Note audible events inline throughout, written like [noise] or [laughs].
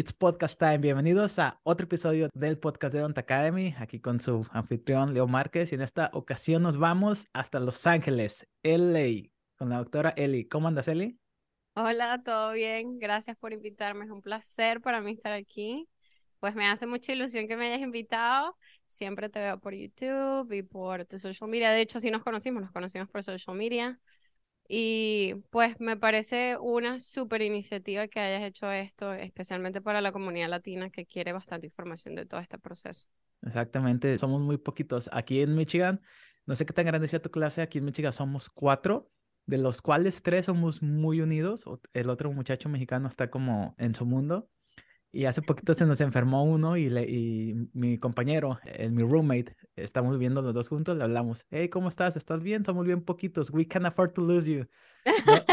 It's podcast time. Bienvenidos a otro episodio del podcast de Don't Academy, aquí con su anfitrión Leo Márquez. Y en esta ocasión nos vamos hasta Los Ángeles, LA, con la doctora Eli. ¿Cómo andas, Eli? Hola, todo bien. Gracias por invitarme. Es un placer para mí estar aquí. Pues me hace mucha ilusión que me hayas invitado. Siempre te veo por YouTube y por tu social media. De hecho, sí nos conocimos, nos conocimos por social media. Y pues me parece una súper iniciativa que hayas hecho esto, especialmente para la comunidad latina que quiere bastante información de todo este proceso. Exactamente, somos muy poquitos. Aquí en Michigan, no sé qué tan grande sea tu clase, aquí en Michigan somos cuatro, de los cuales tres somos muy unidos. El otro muchacho mexicano está como en su mundo. Y hace poquito se nos enfermó uno y, le, y mi compañero, el, mi roommate, estamos viendo los dos juntos, le hablamos, hey, ¿cómo estás? ¿Estás bien? Somos bien poquitos. We can't afford to lose you.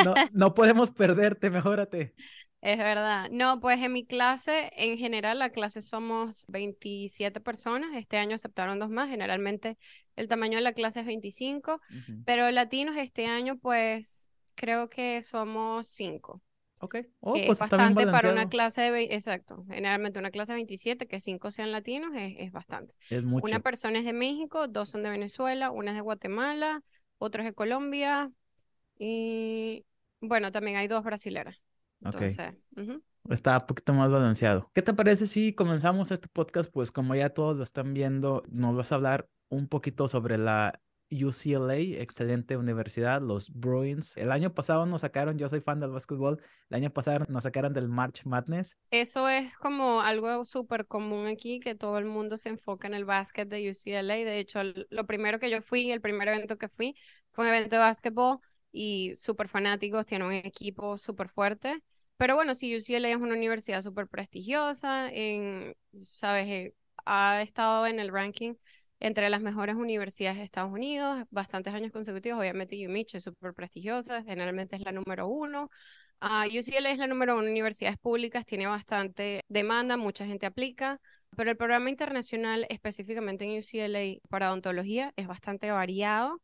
No, no, [laughs] podemos perderte, mejórate. Es verdad. No, pues en mi clase, en general, la clase somos 27 personas. Este año aceptaron dos más. Generalmente el tamaño de la clase es 25, pero latinos este año, pues creo que somos cinco. Ok. Oh, pues bastante para una clase de, exacto, generalmente una clase de 27, que cinco sean latinos, es, es bastante. Es mucho. Una persona es de México, dos son de Venezuela, una es de Guatemala, otro es de Colombia y bueno, también hay dos brasileras. Entonces, Está un poquito más balanceado. ¿Qué te parece si comenzamos este podcast? Pues como ya todos lo están viendo, nos vas a hablar un poquito sobre la UCLA, excelente universidad, los Bruins. El año pasado nos sacaron, yo soy fan del básquetbol, el año pasado nos sacaron del March Madness. Eso es como algo súper común aquí, que todo el mundo se enfoca en el básquet de UCLA. De hecho, lo primero que yo fui, el primer evento que fui, fue un evento de básquetbol y súper fanáticos, tiene un equipo súper fuerte. Pero bueno, sí, UCLA es una universidad súper prestigiosa, en, sabes, eh, ha estado en el ranking entre las mejores universidades de Estados Unidos, bastantes años consecutivos. Obviamente UMich es súper prestigiosa, generalmente es la número uno. Uh, UCLA es la número uno universidades públicas, tiene bastante demanda, mucha gente aplica, pero el programa internacional específicamente en UCLA para odontología es bastante variado.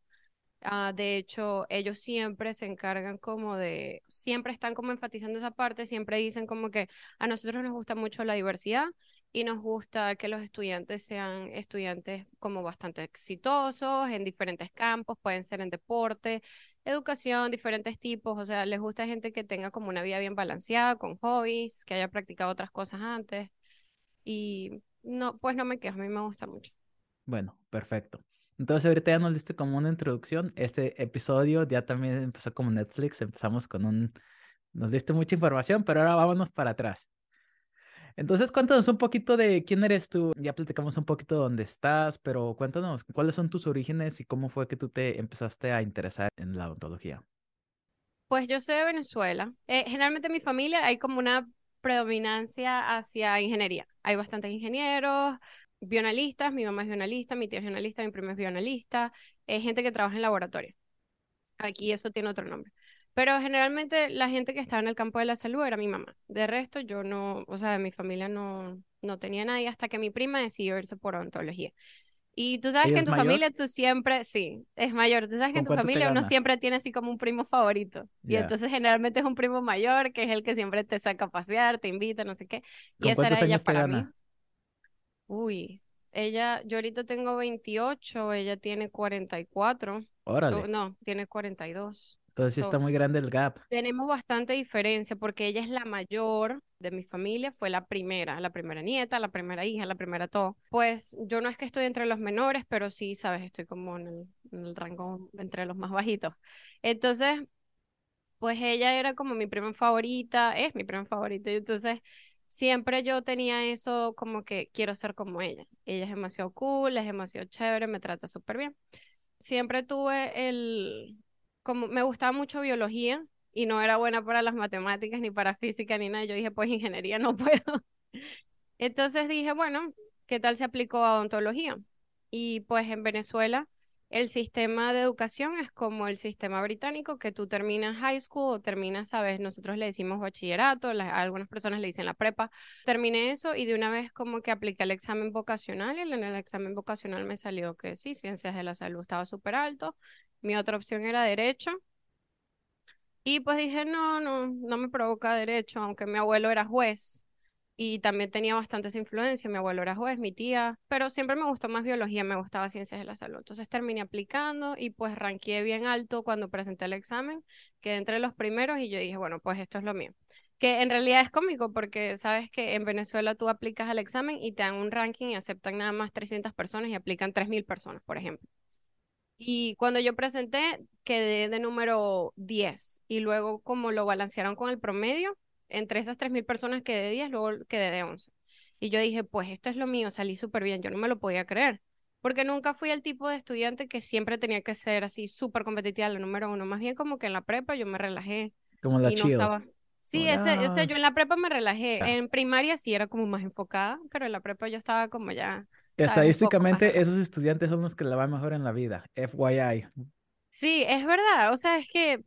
Uh, de hecho, ellos siempre se encargan como de, siempre están como enfatizando esa parte, siempre dicen como que a nosotros nos gusta mucho la diversidad y nos gusta que los estudiantes sean estudiantes como bastante exitosos en diferentes campos, pueden ser en deporte, educación, diferentes tipos, o sea, les gusta gente que tenga como una vida bien balanceada, con hobbies, que haya practicado otras cosas antes y no, pues no me quejo, a mí me gusta mucho. Bueno, perfecto. Entonces ahorita ya nos diste como una introducción. Este episodio ya también empezó como Netflix. Empezamos con un... Nos diste mucha información, pero ahora vámonos para atrás. Entonces, cuéntanos un poquito de quién eres tú. Ya platicamos un poquito de dónde estás, pero cuéntanos cuáles son tus orígenes y cómo fue que tú te empezaste a interesar en la odontología. Pues yo soy de Venezuela. Eh, generalmente en mi familia hay como una predominancia hacia ingeniería. Hay bastantes ingenieros, bionalistas, mi mamá es bionalista, mi tía es bionalista, mi prima es bionalista, hay gente que trabaja en laboratorio. Aquí eso tiene otro nombre. Pero generalmente la gente que estaba en el campo de la salud era mi mamá. De resto, yo no, o sea, de mi familia no, no tenía nadie hasta que mi prima decidió irse por odontología. Y tú sabes que en tu familia tú siempre, sí, es mayor. Tú sabes que en tu familia uno siempre tiene así como un primo favorito. Y entonces generalmente es un primo mayor que es el que siempre te saca a pasear, te invita, no sé qué. Y esa era ella para mí. Uy, ella, yo ahorita tengo 28, ella tiene 44. Órale. No, tiene 42. Entonces sí está muy grande el gap. Tenemos bastante diferencia porque ella es la mayor de mi familia, fue la primera, la primera nieta, la primera hija, la primera todo. Pues yo no es que estoy entre los menores, pero sí, sabes, estoy como en el, en el rango entre los más bajitos. Entonces, pues ella era como mi prima favorita, es mi prima favorita, y entonces siempre yo tenía eso como que quiero ser como ella. Ella es demasiado cool, es demasiado chévere, me trata súper bien. Siempre tuve el, como me gustaba mucho biología y no era buena para las matemáticas ni para física ni nada, yo dije, pues ingeniería no [laughs] puedo. Entonces dije, bueno, ¿qué tal se aplicó a odontología? Y pues en Venezuela el sistema de educación es como el sistema británico, que tú terminas high school o terminas, sabes, nosotros le decimos bachillerato, algunas personas le dicen la prepa. Terminé eso y de una vez como que apliqué el examen vocacional y en el examen vocacional me salió que sí, ciencias de la salud estaba súper alto mi otra opción era derecho. Y pues dije, no, no, no me provoca derecho, aunque mi abuelo era juez. y también tenía bastantes influencias. Mi abuelo era juez, mi tía, pero siempre me gustó más biología, me gustaba ciencias de la salud. Entonces terminé aplicando y pues ranqué bien alto cuando presenté el examen, quedé entre los primeros y yo dije, bueno, pues esto es lo mío. Que en realidad es cómico porque sabes que en Venezuela tú aplicas al examen y te dan un ranking y aceptan nada más 300 personas y aplican 3.000 personas, por ejemplo. Y cuando yo presenté, quedé de número 10 y luego como lo balancearon con el promedio, entre esas 3.000 personas quedé de 10, luego quedé de 11. Y yo dije, pues esto es lo mío, salí súper bien, yo no me lo podía creer, porque nunca fui el tipo de estudiante que siempre tenía que ser así súper competitiva, la número uno, más bien como que en la prepa yo me relajé. Como la y no chill. estaba... Sí, ese, ese, yo en la prepa me relajé, Ah. en primaria sí era como más enfocada, pero en la prepa yo estaba como ya, Estadísticamente, esos estudiantes son los que la van mejor en la vida. FYI. Sí, es verdad, o sea, es que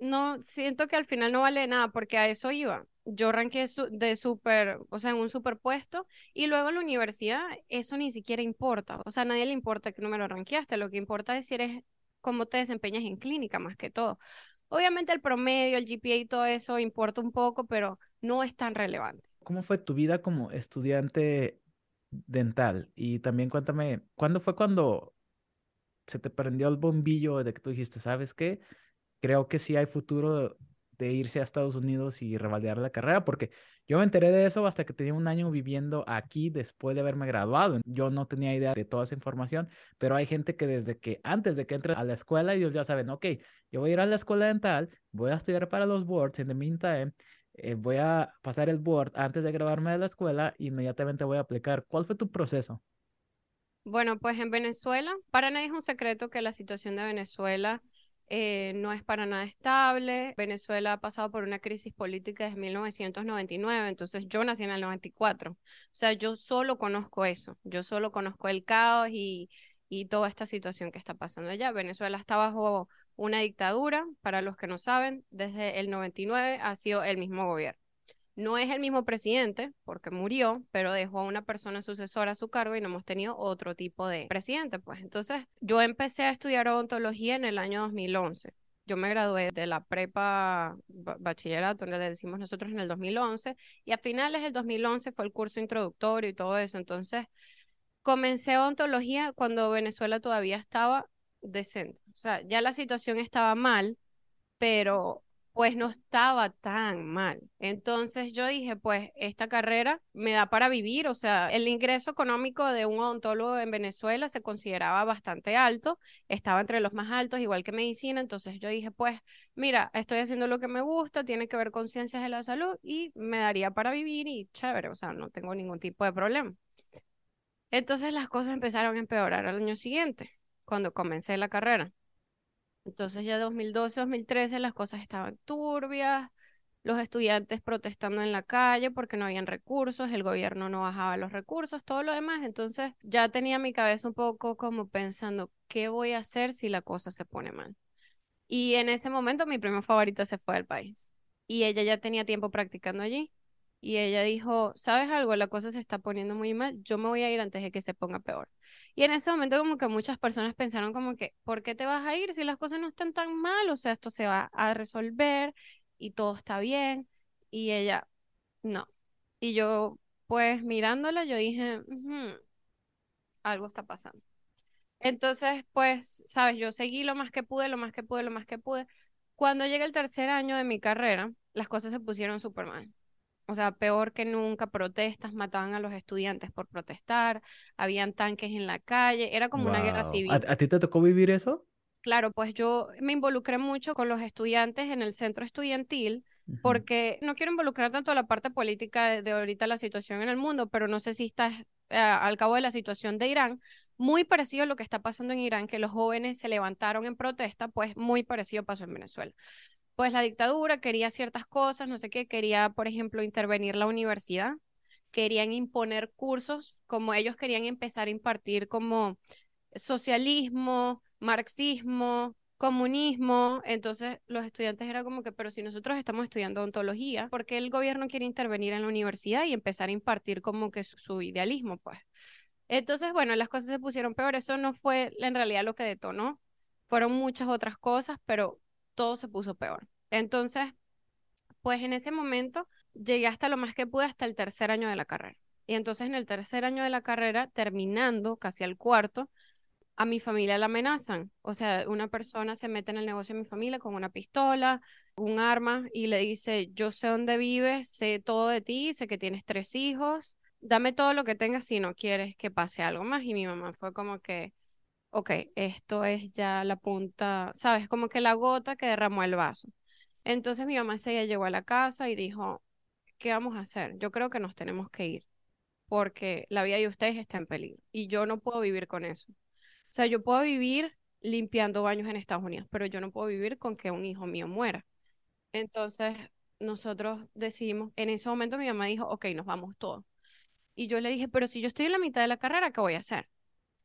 no, siento que al final no vale nada porque a eso iba. Yo ranqué su- de súper, o sea, en un superpuesto y luego en la universidad eso ni siquiera importa. O sea, a nadie le importa qué número ranqueaste, lo que importa es si eres cómo te desempeñas en clínica más que todo. Obviamente el promedio, el GPA y todo eso importa un poco, pero no es tan relevante. ¿Cómo fue tu vida como estudiante dental? Y también cuéntame, ¿cuándo fue cuando se te prendió el bombillo de que tú dijiste, ¿sabes qué? Creo que sí hay futuro de irse a Estados Unidos y revalidar la carrera, porque yo me enteré de eso hasta que tenía un año viviendo aquí después de haberme graduado. Yo no tenía idea de toda esa información, pero hay gente que desde que antes de que entre a la escuela, ellos ya saben, ok, yo voy a ir a la escuela dental, voy a estudiar para los boards, in the meantime, eh, voy a pasar el board antes de graduarme de la escuela, inmediatamente voy a aplicar. ¿Cuál fue tu proceso? Bueno, pues en Venezuela, para nadie es un secreto que la situación de Venezuela eh, no es para nada estable. Venezuela ha pasado por una crisis política desde 1999, entonces yo nací en el 94. O sea, yo solo conozco eso, yo solo conozco el caos y, y toda esta situación que está pasando allá. Venezuela está bajo una dictadura, para los que no saben, desde el 99 ha sido el mismo gobierno. No es el mismo presidente, porque murió, pero dejó a una persona sucesora a su cargo y no hemos tenido otro tipo de presidente. Pues entonces, yo empecé a estudiar odontología en el año 2011. Yo me gradué de la prepa ba- bachillerato, le decimos nosotros en el 2011, y a finales del 2011 fue el curso introductorio y todo eso. Entonces, comencé odontología cuando Venezuela todavía estaba decente. O sea, ya la situación estaba mal, pero pues no estaba tan mal. Entonces yo dije, pues esta carrera me da para vivir, o sea, el ingreso económico de un odontólogo en Venezuela se consideraba bastante alto, estaba entre los más altos, igual que medicina, entonces yo dije, pues mira, estoy haciendo lo que me gusta, tiene que ver con ciencias de la salud y me daría para vivir y chévere, o sea, no tengo ningún tipo de problema. Entonces las cosas empezaron a empeorar al año siguiente, cuando comencé la carrera. Entonces ya 2012, 2013 las cosas estaban turbias, los estudiantes protestando en la calle porque no habían recursos, el gobierno no bajaba los recursos, todo lo demás. Entonces ya tenía mi cabeza un poco como pensando, ¿qué voy a hacer si la cosa se pone mal? Y en ese momento mi prima favorita se fue del país y ella ya tenía tiempo practicando allí. Y ella dijo, ¿sabes algo? La cosa se está poniendo muy mal, yo me voy a ir antes de que se ponga peor. Y en ese momento como que muchas personas pensaron como que, ¿por qué te vas a ir si las cosas no están tan mal? O sea, esto se va a resolver y todo está bien. Y ella, no. Y yo, pues mirándola, yo dije, "Ujú, algo está pasando. Entonces, pues, sabes, yo seguí lo más que pude, lo más que pude, lo más que pude. Cuando llegué el tercer año de mi carrera, las cosas se pusieron súper mal. O sea, peor que nunca, protestas, mataban a los estudiantes por protestar, habían tanques en la calle, era como una guerra Wow. ¿A, civil. a ti te tocó vivir eso? Claro, pues yo me involucré mucho con los estudiantes en el centro estudiantil porque no quiero involucrar tanto a la parte política de, de ahorita la situación en el mundo, pero no sé si estás eh, al cabo de la situación de Irán, muy parecido a lo que está pasando en Irán, que los jóvenes se levantaron en protesta, pues muy parecido pasó en Venezuela. Pues la dictadura quería ciertas cosas, no sé qué, quería, por ejemplo, intervenir la universidad, querían imponer cursos, como ellos querían empezar a impartir como socialismo, marxismo, comunismo, entonces los estudiantes era como que, pero si nosotros estamos estudiando ontología, ¿por qué el gobierno quiere intervenir en la universidad y empezar a impartir como que su, su idealismo, pues? Entonces, bueno, las cosas se pusieron peor, eso no fue en realidad lo que detonó, fueron muchas otras cosas, pero todo se puso peor. Entonces, pues en ese momento llegué hasta lo más que pude hasta el tercer año de la carrera. Y entonces en el tercer año de la carrera, terminando casi al cuarto, a mi familia la amenazan. O sea, una persona se mete en el negocio de mi familia con una pistola, un arma y le dice, yo sé dónde vives, sé todo de ti, sé que tienes tres hijos, dame todo lo que tengas si no quieres que pase algo más. Y mi mamá fue como que, ok, esto es ya la punta, ¿sabes? Como que la gota que derramó el vaso. Entonces mi mamá se llegó a la casa y dijo, ¿qué vamos a hacer? Yo creo que nos tenemos que ir porque la vida de ustedes está en peligro y yo no puedo vivir con eso. O sea, yo puedo vivir limpiando baños en Estados Unidos, pero yo no puedo vivir con que un hijo mío muera. Entonces, nosotros decidimos, en ese momento mi mamá dijo, ok, nos vamos todos. Y yo le dije, pero si yo estoy en la mitad de la carrera, ¿qué voy a hacer?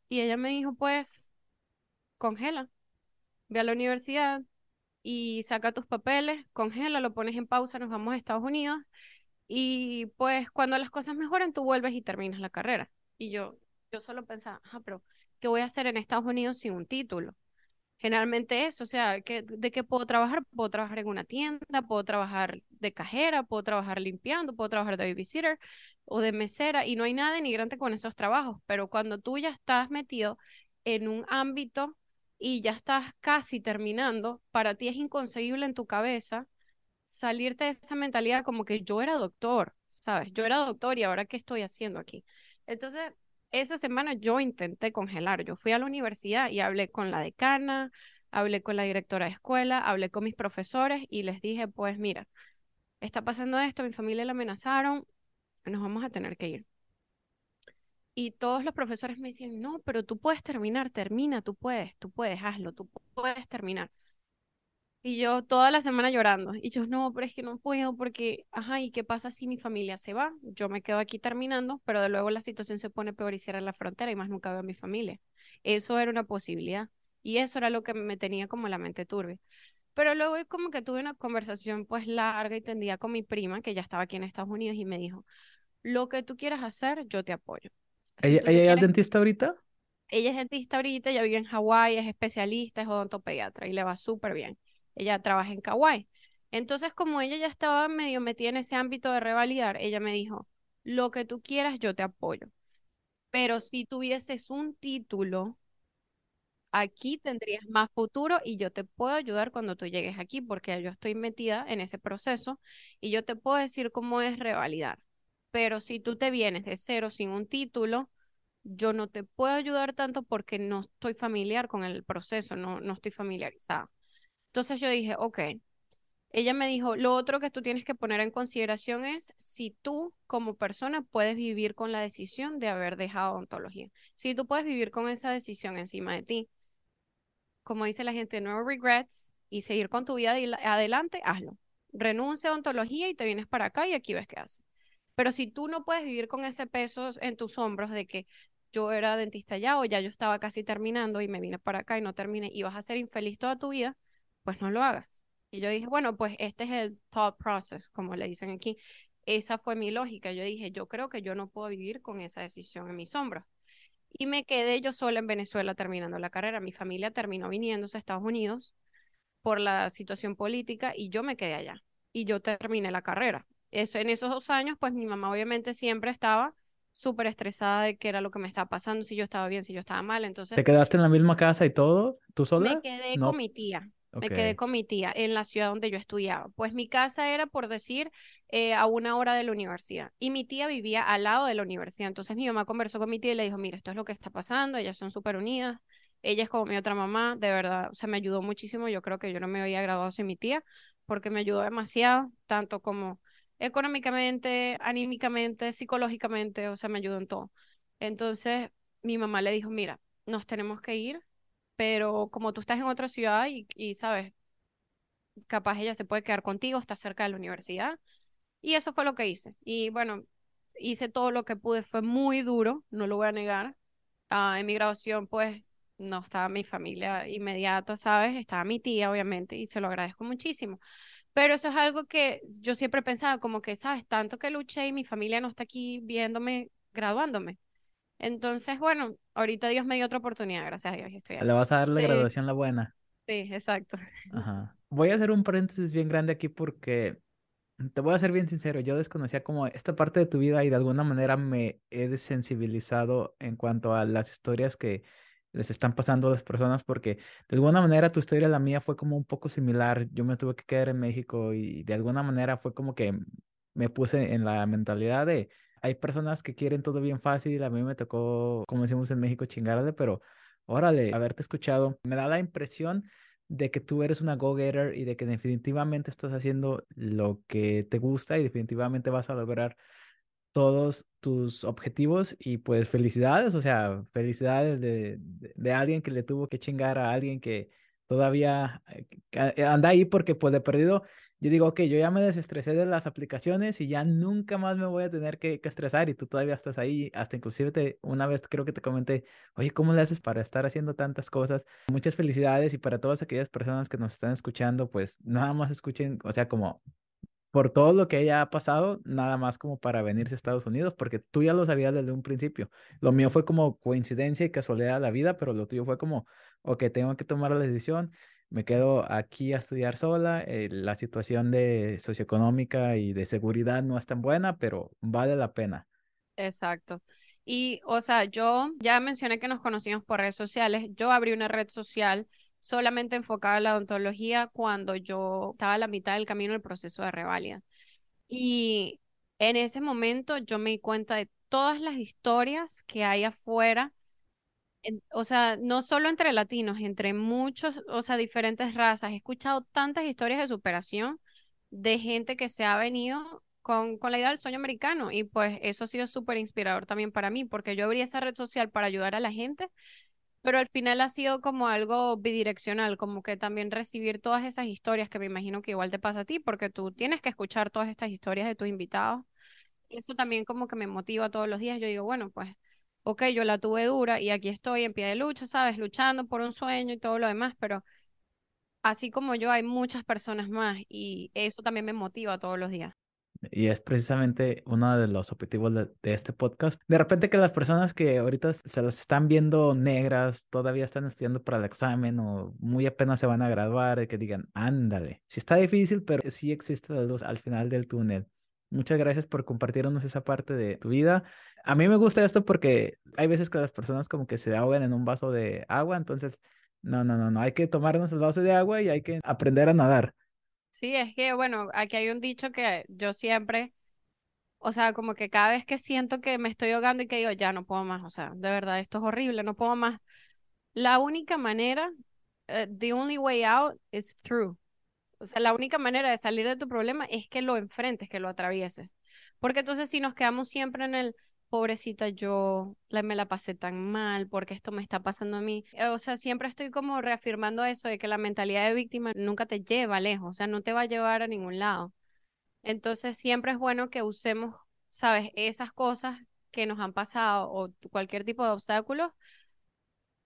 Y ella me dijo, pues, congela, ve a la universidad y saca tus papeles, congela, lo pones en pausa, nos vamos a Estados Unidos y pues cuando las cosas mejoran, tú vuelves y terminas la carrera. Y yo, yo solo pensaba, ajá, pero ¿qué voy a hacer en Estados Unidos sin un título? Generalmente eso, o sea, ¿de qué puedo trabajar? Puedo trabajar en una tienda, puedo trabajar de cajera, puedo trabajar limpiando, puedo trabajar de babysitter o de mesera y no hay nada denigrante con esos trabajos, pero cuando tú ya estás metido en un ámbito y ya estás casi terminando, para ti es inconcebible en tu cabeza salirte de esa mentalidad como que yo era doctor, ¿sabes? Yo era doctor y ahora qué estoy haciendo aquí. Entonces, esa semana yo intenté congelar. Yo fui a la universidad y hablé con la decana, hablé con la directora de escuela, hablé con mis profesores y les dije, pues mira, está pasando esto, mi familia la amenazaron, nos vamos a tener que ir. Y todos los profesores me decían, no, pero tú puedes terminar, termina, tú puedes, tú puedes, hazlo, tú puedes terminar. Y yo toda la semana llorando. Y yo, no, pero es que no puedo porque, ajá, ¿y qué pasa si mi familia se va? Yo me quedo aquí terminando, pero de luego la situación se pone peor y cierra la frontera y más nunca veo a mi familia. Eso era una posibilidad. Y eso era lo que me tenía como la mente turbia. Pero luego como que tuve una conversación pues larga y tendida con mi prima, que ya estaba aquí en Estados Unidos, y me dijo, lo que tú quieras hacer, yo te apoyo. ¿Ella, ¿ella es dentista ahorita? Ella es dentista ahorita, ella vive en Hawái, es especialista, es odontopediatra y le va súper bien ella trabaja en Kauai. Entonces, como ella ya estaba medio metida en ese ámbito de revalidar, ella me dijo, lo que tú quieras, yo te apoyo. Pero si tuvieses un título, aquí tendrías más futuro y yo te puedo ayudar cuando tú llegues aquí, porque yo estoy metida en ese proceso y yo te puedo decir cómo es revalidar. Pero si tú te vienes de cero sin un título, yo no te puedo ayudar tanto porque no estoy familiar con el proceso, no, no estoy familiarizada. Entonces yo dije, ok. Ella me dijo, lo otro que tú tienes que poner en consideración es si tú como persona puedes vivir con la decisión de haber dejado odontología. Si tú puedes vivir con esa decisión encima de ti, como dice la gente, no regrets y seguir con tu vida adelante, hazlo. Renuncia a odontología y te vienes para acá y aquí ves qué haces. Pero si tú no puedes vivir con ese peso en tus hombros de que yo era dentista ya o ya yo estaba casi terminando y me vine para acá y no terminé y vas a ser infeliz toda tu vida, pues no lo hagas. Y yo dije, bueno, pues este es el thought process, como le dicen aquí. Esa fue mi lógica. Yo dije, yo creo que yo no puedo vivir con esa decisión en mis hombros. Y me quedé yo sola en Venezuela terminando la carrera. Mi familia terminó viniéndose a Estados Unidos por la situación política y yo me quedé allá. Y yo terminé la carrera. Eso, en esos dos años, pues mi mamá obviamente siempre estaba súper estresada de qué era lo que me estaba pasando, si yo estaba bien, si yo estaba mal. Entonces, ¿Te quedaste en la misma casa y todo? ¿Tú sola? Me quedé con mi tía. Me quedé con mi tía en la ciudad donde yo estudiaba. Pues mi casa era, por decir, eh, a una hora de la universidad. Y mi tía vivía al lado de la universidad. Entonces mi mamá conversó con mi tía y le dijo, mira, esto es lo que está pasando, ellas son súper unidas. Ella es como mi otra mamá, de verdad, o sea, me ayudó muchísimo. Yo creo que yo no me había graduado sin mi tía, porque me ayudó demasiado, tanto como económicamente, anímicamente, psicológicamente, o sea, me ayudó en todo. Entonces mi mamá le dijo, mira, nos tenemos que ir, pero como tú estás en otra ciudad y, sabes, capaz ella se puede quedar contigo, está cerca de la universidad. Y eso fue lo que hice. Y bueno, hice todo lo que pude, fue muy duro, no lo voy a negar. Ah, en mi graduación, pues, no estaba mi familia inmediata, ¿sabes? Estaba mi tía, obviamente, y se lo agradezco muchísimo. Pero eso es algo que yo siempre he pensado, como que, ¿sabes? Tanto que luché y mi familia no está aquí viéndome, graduándome. Entonces, bueno, ahorita Dios me dio otra oportunidad, gracias a Dios. Estoy Le vas a dar la graduación la buena. Sí, exacto. [laughs] Ajá. Voy a hacer un paréntesis bien grande aquí porque te voy a ser bien sincero, yo desconocía como esta parte de tu vida y de alguna manera me he desensibilizado en cuanto a las historias que les están pasando a las personas porque de alguna manera tu historia la mía fue como un poco similar. Yo me tuve que quedar en México y de alguna manera fue como que me puse en la mentalidad de hay personas que quieren todo bien fácil, a mí me tocó, como decimos en México, chingarle, pero órale, haberte escuchado, me da la impresión de que tú eres una go-getter y de que definitivamente estás haciendo lo que te gusta y definitivamente vas a lograr todos tus objetivos y pues felicidades, o sea, felicidades de, de, alguien que le tuvo que chingar a alguien que todavía eh, anda ahí porque pues de perdido yo digo, ok, yo ya me desestresé de las aplicaciones y ya nunca más me voy a tener que, estresar y tú todavía estás ahí, hasta inclusive te, una vez creo que te comenté, oye, ¿cómo le haces para estar haciendo tantas cosas? Muchas felicidades y para todas aquellas personas que nos están escuchando, pues nada más escuchen, o sea, como por todo lo que ella ha pasado, nada más como para venirse a Estados Unidos, porque tú ya lo sabías desde un principio. Lo mío fue como coincidencia y casualidad de la vida, pero lo tuyo fue como, ok, tengo que tomar la decisión me quedo aquí a estudiar sola. Eh, la situación de socioeconómica y de seguridad no es tan buena, pero vale la pena. Exacto. Y, o sea, yo ya mencioné que nos conocimos por redes sociales. Yo abrí una red social solamente enfocada en la odontología cuando yo estaba a la mitad del camino del proceso de revalida. Y en ese momento yo me di cuenta de todas las historias que hay afuera o sea, no solo entre latinos, entre muchos, o sea, diferentes razas. He escuchado tantas historias de superación de gente que se ha venido con, con la idea del sueño americano y pues eso ha sido súper inspirador también para mí porque yo abrí esa red social para ayudar a la gente, pero al final ha sido como algo bidireccional, como que también recibir todas esas historias que me imagino que igual te pasa a ti porque tú tienes que escuchar todas estas historias de tus invitados. Eso también como que me motiva todos los días. Yo digo, bueno, pues ok, yo la tuve dura y aquí estoy en pie de lucha, ¿sabes? Luchando por un sueño y todo lo demás, pero así como yo hay muchas personas más y eso también me motiva todos los días. Y es precisamente uno de los objetivos de, este podcast. De repente que las personas que ahorita se las están viendo negras, todavía están estudiando para el examen o muy apenas se van a graduar, que digan, ándale, sí está difícil, pero sí existe la luz al final del túnel. Muchas gracias por compartirnos esa parte de tu vida. A mí me gusta esto porque hay veces que las personas como que se ahogan en un vaso de agua, entonces, no, no, no, no, hay que tomarnos el vaso de agua y hay que aprender a nadar. Sí, es que, bueno, aquí hay un dicho que yo siempre, o sea, como que cada vez que siento que me estoy ahogando y que digo, ya no puedo más, o sea, de verdad, esto es horrible, no puedo más. La única manera, uh, the only way out is through. O sea, la única manera de salir de tu problema es que lo enfrentes, que lo atravieses. Porque entonces si nos quedamos siempre en el, pobrecita yo, la, me la pasé tan mal porque esto me está pasando a mí. O sea, siempre estoy como reafirmando eso de que la mentalidad de víctima nunca te lleva lejos, o sea, no te va a llevar a ningún lado. Entonces siempre es bueno que usemos, sabes, esas cosas que nos han pasado o cualquier tipo de obstáculos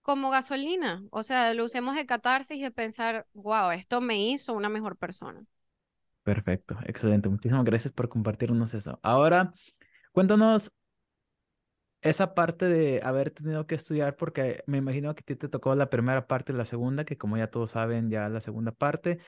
como gasolina. O sea, lo usemos de catarsis y de pensar, wow, esto me hizo una mejor persona. Perfecto, excelente. Muchísimas gracias por compartirnos eso. Ahora, cuéntanos esa parte de haber tenido que estudiar, porque me imagino que a ti te tocó la primera parte y la segunda, que como ya todos saben, ya la segunda parte.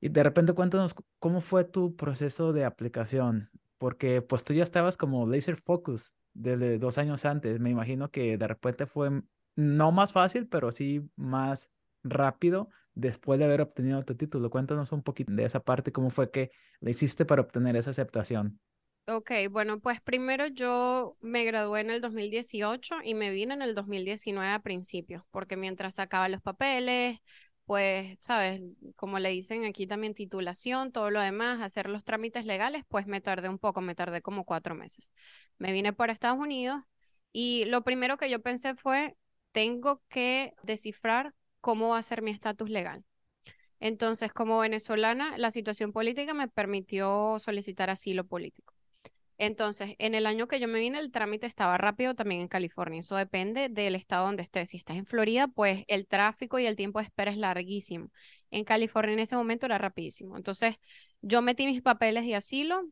Y de repente cuéntanos cómo fue tu proceso de aplicación, porque pues tú ya estabas como laser focus desde dos años antes. Me imagino que de repente fue no más fácil, pero sí más rápido después de haber obtenido tu título. Cuéntanos un poquito de esa parte, cómo fue que le hiciste para obtener esa aceptación. Ok, bueno, pues primero yo me gradué en el 2018 y me vine en el 2019 a principios, porque mientras sacaba los papeles, pues, sabes, como le dicen aquí también titulación, todo lo demás, hacer los trámites legales, pues me tardé un poco, me tardé como cuatro meses. Me vine para Estados Unidos y lo primero que yo pensé fue, tengo que descifrar cómo va a ser mi estatus legal. Entonces, como venezolana, la situación política me permitió solicitar asilo político. Entonces, en el año que yo me vine, el trámite estaba rápido también en California. Eso depende del estado donde estés. Si estás en Florida, pues el tráfico y el tiempo de espera es larguísimo. En California en ese momento era rapidísimo. Entonces, yo metí mis papeles de asilo,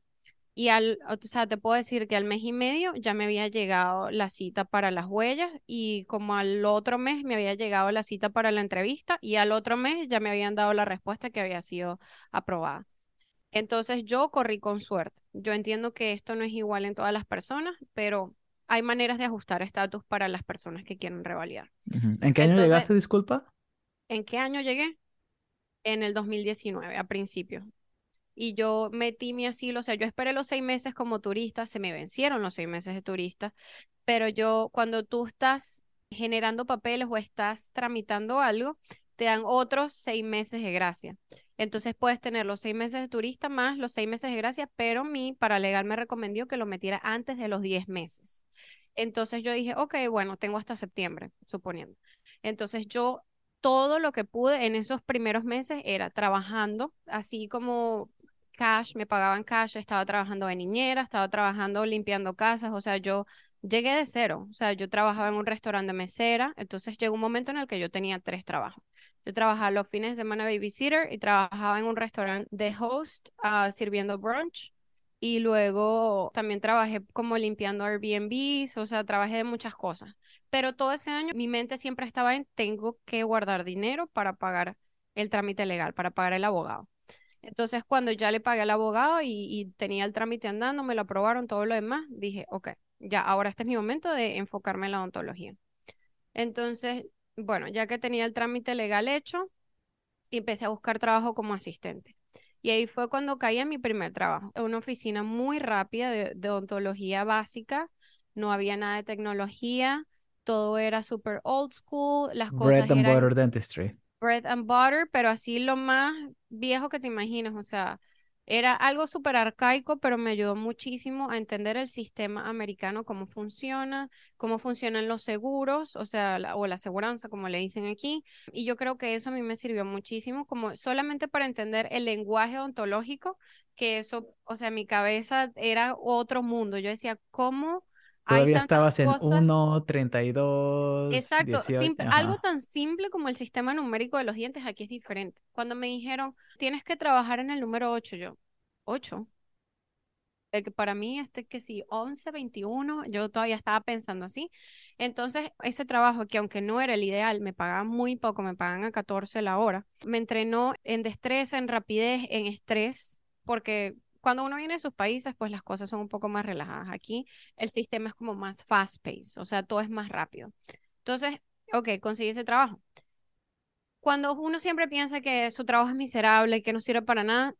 y al, o sea, te puedo decir que al mes y medio ya me había llegado la cita para las huellas y como al otro mes me había llegado la cita para la entrevista y al otro mes ya me habían dado la respuesta que había sido aprobada. Entonces yo corrí con suerte. Yo entiendo que esto no es igual en todas las personas, pero hay maneras de ajustar estatus para las personas que quieren revalidar. ¿En qué año llegaste, disculpa? ¿En qué año llegué? En el 2019, a principio. Y yo metí mi asilo, o sea, yo esperé los seis meses como turista, se me vencieron los seis meses de turista, pero yo, cuando tú estás generando papeles o estás tramitando algo, te dan otros seis meses de gracia. Entonces puedes tener los seis meses de turista más los seis meses de gracia, pero mi paralegal me recomendó que lo metiera antes de los diez meses. Entonces yo dije, ok, bueno, tengo hasta septiembre, suponiendo. Entonces yo todo lo que pude en esos primeros meses era trabajando, así como cash, me pagaban cash, estaba trabajando de niñera, estaba trabajando limpiando casas, o sea, yo llegué de cero, o sea, yo trabajaba en un restaurante de mesera, entonces llegó un momento en el que yo tenía tres trabajos. Yo trabajaba los fines de semana babysitter y trabajaba en un restaurante de host uh, sirviendo brunch. Y luego también trabajé como limpiando Airbnbs, o sea, trabajé de muchas cosas. Pero todo ese año mi mente siempre estaba en, tengo que guardar dinero para pagar el trámite legal, para pagar el abogado. Entonces, cuando ya le pagué al abogado y, y, tenía el trámite andando, me lo aprobaron, todo lo demás, dije, ok, ya, ahora este es mi momento de enfocarme en la odontología. Entonces, bueno, ya que tenía el trámite legal hecho, empecé a buscar trabajo como asistente. Y ahí fue cuando caí en mi primer trabajo, una oficina muy rápida de, odontología básica, no había nada de tecnología, todo era super old school, las cosas Bread and butter dentistry. Bread and butter, pero así lo más viejo que te imaginas, o sea, era algo súper arcaico, pero me ayudó muchísimo a entender el sistema americano, cómo funciona, cómo funcionan los seguros, o sea, o la aseguranza, como le dicen aquí. Y yo creo que eso a mí me sirvió muchísimo, como solamente para entender el lenguaje ontológico, que eso, o sea, mi cabeza era otro mundo. Yo decía, ¿cómo? Todavía estabas en 1, 32. Exacto, algo tan simple como el sistema numérico de los dientes aquí es diferente. Cuando me dijeron, tienes que trabajar en el número 8, yo, 8. que para mí, este que sí, 11, 21, yo todavía estaba pensando así. Entonces, ese trabajo que aunque no era el ideal, me pagaban muy poco, me pagan a 14 la hora, me entrenó en destreza, en rapidez, en estrés, porque cuando uno viene de sus países, pues las cosas son un poco más relajadas. Aquí el sistema es como más fast pace, o sea, todo es más rápido. Entonces, ok, conseguí ese trabajo. Cuando uno siempre piensa que su trabajo es miserable y que no sirve para nada,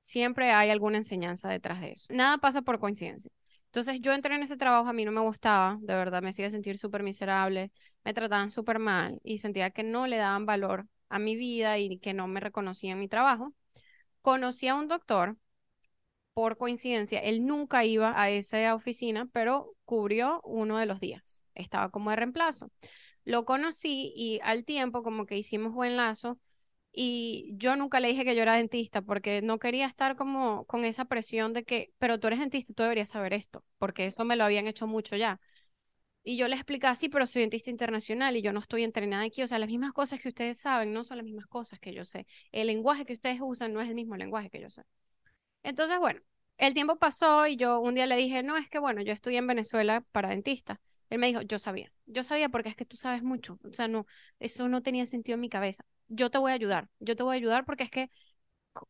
siempre hay alguna enseñanza detrás de eso. Nada pasa por coincidencia. Entonces yo entré en ese trabajo, a mí no me gustaba, de verdad me hacía sentir súper miserable, me trataban súper mal y sentía que no le daban valor a mi vida y que no me reconocían mi trabajo. Conocí a un doctor por coincidencia, él nunca iba a esa oficina, pero cubrió uno de los días. Estaba como de reemplazo. Lo conocí y al tiempo como que hicimos buen lazo y yo nunca le dije que yo era dentista porque no quería estar como con esa presión de que, pero tú eres dentista, tú deberías saber esto, porque eso me lo habían hecho mucho ya. Y yo le explicaba, sí, pero soy dentista internacional y yo no estoy entrenada aquí. O sea, las mismas cosas que ustedes saben no son las mismas cosas que yo sé. El lenguaje que ustedes usan no es el mismo lenguaje que yo sé. Entonces, bueno, el tiempo pasó y yo un día le dije, no, es que bueno, yo estudié en Venezuela para dentista. Él me dijo, yo sabía, yo sabía porque es que tú sabes mucho. O sea, no, eso no tenía sentido en mi cabeza. Yo te voy a ayudar, yo te voy a ayudar porque es que,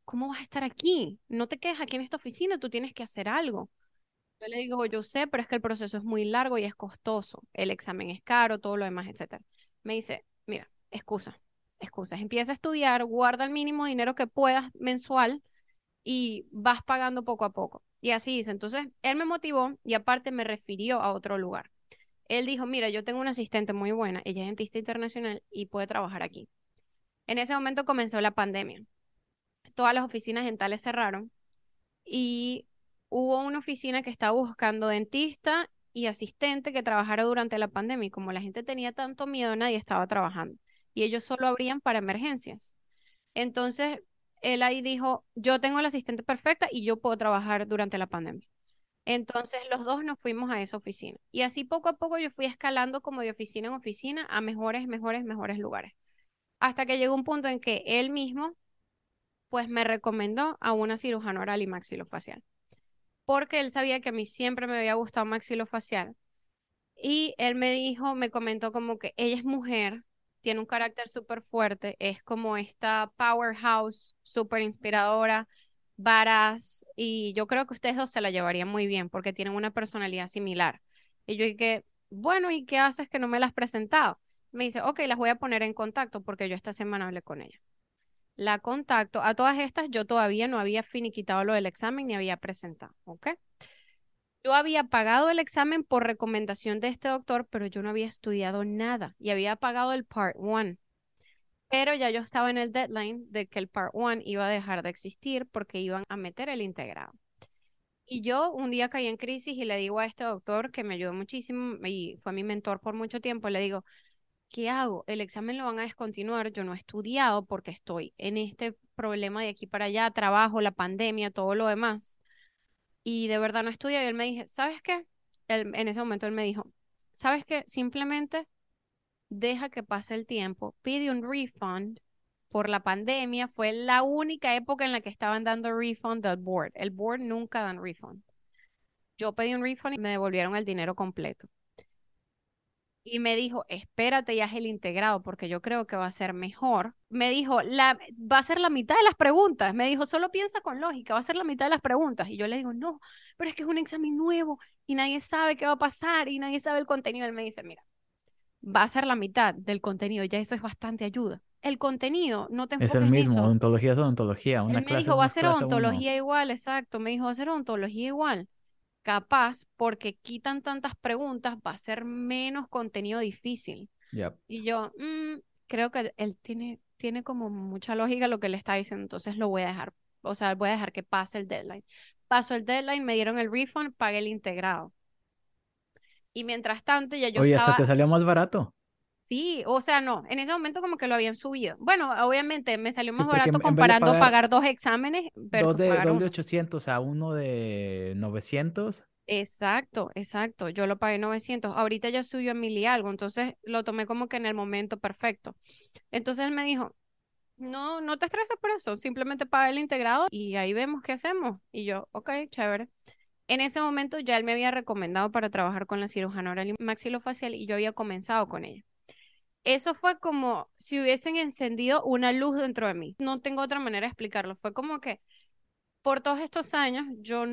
¿cómo vas a estar aquí? No te quedes aquí en esta oficina, tú tienes que hacer algo. Yo le digo, yo sé, pero es que el proceso es muy largo y es costoso. El examen es caro, todo lo demás, etc. Me dice, mira, excusa, excusas. Empieza a estudiar, guarda el mínimo dinero que puedas mensual y vas pagando poco a poco. Y así dice. Entonces, él me motivó y aparte me refirió a otro lugar. Él dijo, mira, yo tengo una asistente muy buena, ella es dentista internacional y puede trabajar aquí. En ese momento comenzó la pandemia. Todas las oficinas dentales cerraron y hubo una oficina que estaba buscando dentista y asistente que trabajara durante la pandemia y como la gente tenía tanto miedo, nadie estaba trabajando y ellos solo abrían para emergencias. Entonces, él ahí dijo, yo tengo la asistente perfecta y yo puedo trabajar durante la pandemia. Entonces los dos nos fuimos a esa oficina. Y así poco a poco yo fui escalando como de oficina en oficina a mejores, mejores, mejores lugares. Hasta que llegó un punto en que él mismo, pues me recomendó a una cirujana oral y maxilofacial. Porque él sabía que a mí siempre me había gustado maxilofacial. Y él me dijo, me comentó como que ella es mujer, tiene un carácter súper fuerte, es como esta powerhouse súper inspiradora, varas, y yo creo que ustedes dos se la llevarían muy bien porque tienen una personalidad similar. Y yo dije, bueno, ¿y qué haces que no me las has presentado? Me dice, ok, las voy a poner en contacto porque yo esta semana hablé con ella. La contacto. A todas estas yo todavía no había finiquitado lo del examen ni había presentado, ¿ok? Yo había pagado el examen por recomendación de este doctor, pero yo no había estudiado nada y había pagado el Part 1. Pero ya yo estaba en el deadline de que el Part 1 iba a dejar de existir porque iban a meter el integrado. Y yo un día caí en crisis y le digo a este doctor que me ayudó muchísimo y fue mi mentor por mucho tiempo, le digo, ¿qué hago? El examen lo van a descontinuar, yo no he estudiado porque estoy en este problema de aquí para allá, trabajo, la pandemia, todo lo demás. Y de verdad no estudié y él me dijo, ¿sabes qué? En ese momento él me dijo, ¿sabes qué? Simplemente deja que pase el tiempo, pide un refund por la pandemia, fue la única época en la que estaban dando refund al board. El board nunca dan refund. Yo pedí un refund y me devolvieron el dinero completo. Y me dijo, espérate y haz el integrado porque yo creo que va a ser mejor. Me dijo, la, va a ser la mitad de las preguntas. Me dijo, solo piensa con lógica, va a ser la mitad de las preguntas. Y yo le digo, no, pero es que es un examen nuevo y nadie sabe qué va a pasar y nadie sabe el contenido. Él me dice, mira, va a ser la mitad del contenido, ya eso es bastante ayuda. El contenido no te Es el mismo, ontología es odontología. Una Él me dijo, va a ser ontología igual, exacto. Me dijo, va a ser ontología igual. Capaz, porque quitan tantas preguntas, va a ser menos contenido difícil. Y yo, mm, creo que él tiene, tiene como mucha lógica lo que le está diciendo, entonces lo voy a dejar, o sea, voy a dejar que pase el deadline. Pasó el deadline, me dieron el refund, pagué el integrado. Y mientras tanto, ya yo Oye, hasta te salió más barato. Sí, o sea, no, en ese momento como que lo habían subido. Bueno, obviamente me salió más barato comparando pagar, dos exámenes versus dos de, pagar dos de 800 a uno de 900. Exacto, exacto. Yo lo pagué 900. Ahorita ya subió a mil y algo, entonces lo tomé como que en el momento perfecto. Entonces él me dijo, no, no te estreses por eso, simplemente paga el integrado y ahí vemos qué hacemos. Y yo, ok, chévere. En ese momento ya él me había recomendado para trabajar con la cirujana oral y maxilofacial y yo había comenzado con ella. Eso fue como si hubiesen encendido una luz dentro de mí. No tengo otra manera de explicarlo. Fue como que por todos estos años yo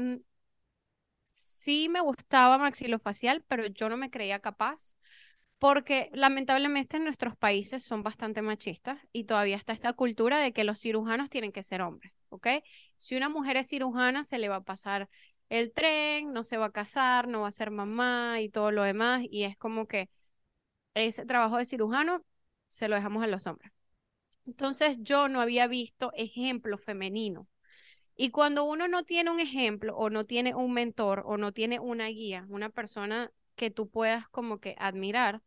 sí me gustaba maxilofacial, pero yo no me creía capaz porque lamentablemente en nuestros países son bastante machistas y todavía está esta cultura de que los cirujanos tienen que ser hombres, ¿ok? Si una mujer es cirujana, se le va a pasar el tren, no se va a casar, no va a ser mamá y todo lo demás. Y es como que ese trabajo de cirujano se lo dejamos a los hombres. Entonces yo no había visto ejemplo femenino. Y cuando uno no tiene un ejemplo o no tiene un mentor o no tiene una guía, una persona que tú puedas como que admirar,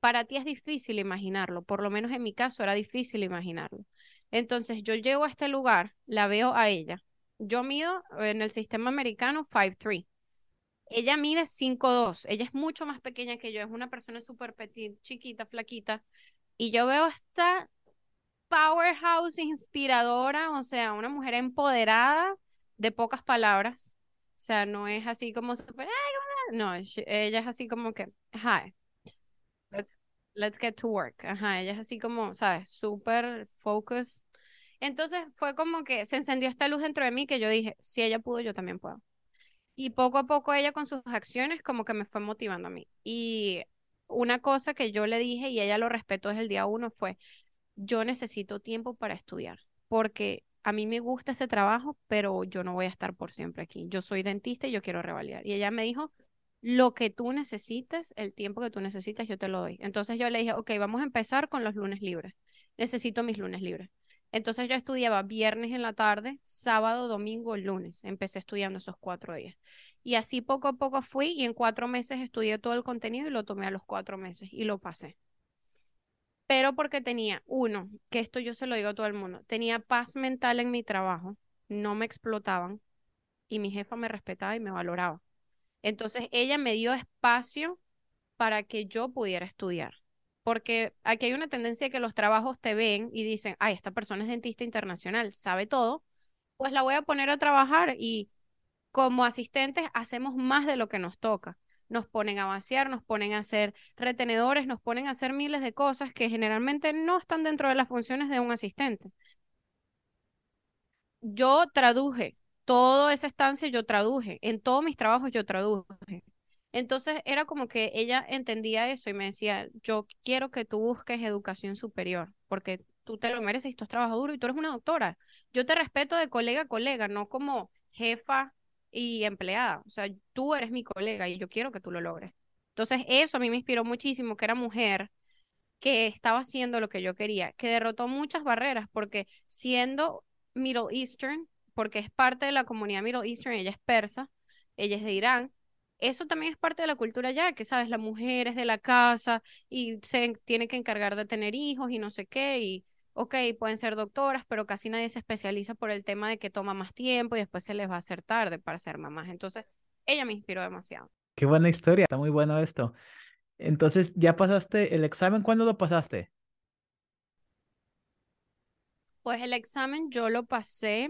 para ti es difícil imaginarlo. Por lo menos en mi caso era difícil imaginarlo. Entonces yo llego a este lugar, la veo a ella, yo mido en el sistema americano 5'3". Ella mide 5'2". Ella es mucho más pequeña que yo. Es una persona súper petit, chiquita, flaquita. Y yo veo esta powerhouse inspiradora, o sea, una mujer empoderada de pocas palabras. O sea, no es así como super, no, ella es así como que, hi, let's, get to work. Ajá, ella es así como, ¿sabes? Súper focus entonces fue como que se encendió esta luz dentro de mí que yo dije, si ella pudo, yo también puedo. Y poco a poco ella con sus acciones como que me fue motivando a mí. Y una cosa que yo le dije y ella lo respetó desde el día uno fue, yo necesito tiempo para estudiar, porque a mí me gusta este trabajo, pero yo no voy a estar por siempre aquí. Yo soy dentista y yo quiero revalidar. Y ella me dijo, lo que tú necesites, el tiempo que tú necesitas, yo te lo doy. Entonces yo le dije, ok, vamos a empezar con los lunes libres. Necesito mis lunes libres. Entonces yo estudiaba viernes en la tarde, sábado, domingo, lunes. Empecé estudiando esos cuatro días. Y así poco a poco fui y en cuatro meses estudié todo el contenido y lo tomé a los cuatro meses y lo pasé. Pero porque tenía, uno, que esto yo se lo digo a todo el mundo, tenía paz mental en mi trabajo, no me explotaban y mi jefa me respetaba y me valoraba. Entonces ella me dio espacio para que yo pudiera estudiar porque aquí hay una tendencia que los trabajos te ven y dicen, ay, esta persona es dentista internacional, sabe todo, pues la voy a poner a trabajar y como asistentes hacemos más de lo que nos toca. Nos ponen a vaciar, nos ponen a hacer retenedores, nos ponen a hacer miles de cosas que generalmente no están dentro de las funciones de un asistente. Yo traduje toda esa estancia yo traduje, en todos mis trabajos yo traduje. Entonces era como que ella entendía eso y me decía, yo quiero que tú busques educación superior, porque tú te lo mereces y tú has trabajado duro y tú eres una doctora. Yo te respeto de colega a colega, no como jefa y empleada. O sea, tú eres mi colega y yo quiero que tú lo logres. Entonces eso a mí me inspiró muchísimo, que era mujer, que estaba haciendo lo que yo quería, que derrotó muchas barreras, porque siendo Middle Eastern, porque es parte de la comunidad Middle Eastern, ella es persa, ella es de Irán, eso también es parte de la cultura ya, que sabes, la mujer es de la casa y se tiene que encargar de tener hijos y no sé qué, y ok, pueden ser doctoras, pero casi nadie se especializa por el tema de que toma más tiempo y después se les va a hacer tarde para ser mamás. Entonces, ella me inspiró demasiado. Qué buena historia, está muy bueno esto. Entonces, ¿ya pasaste el examen? ¿Cuándo lo pasaste? Pues el examen yo lo pasé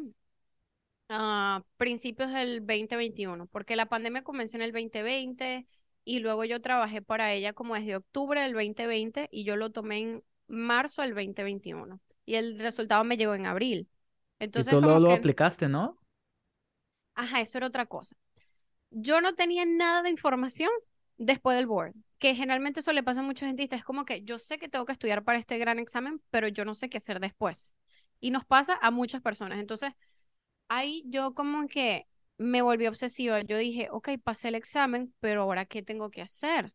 a principios del 2021, porque la pandemia comenzó en el 2020 y luego yo trabajé para ella como desde octubre del 2020 y yo lo tomé en marzo del 2021 y el resultado me llegó en abril. Entonces, y tú lo, aplicaste, ¿no? Ajá, eso era otra cosa. Yo no tenía nada de información después del board, que generalmente eso le pasa a muchos dentistas. Es como que yo sé que tengo que estudiar para este gran examen, pero yo no sé qué hacer después. Y nos pasa a muchas personas. Entonces, ahí yo como que me volví obsesiva. Yo dije, ok, pasé el examen, pero ahora ¿qué tengo que hacer?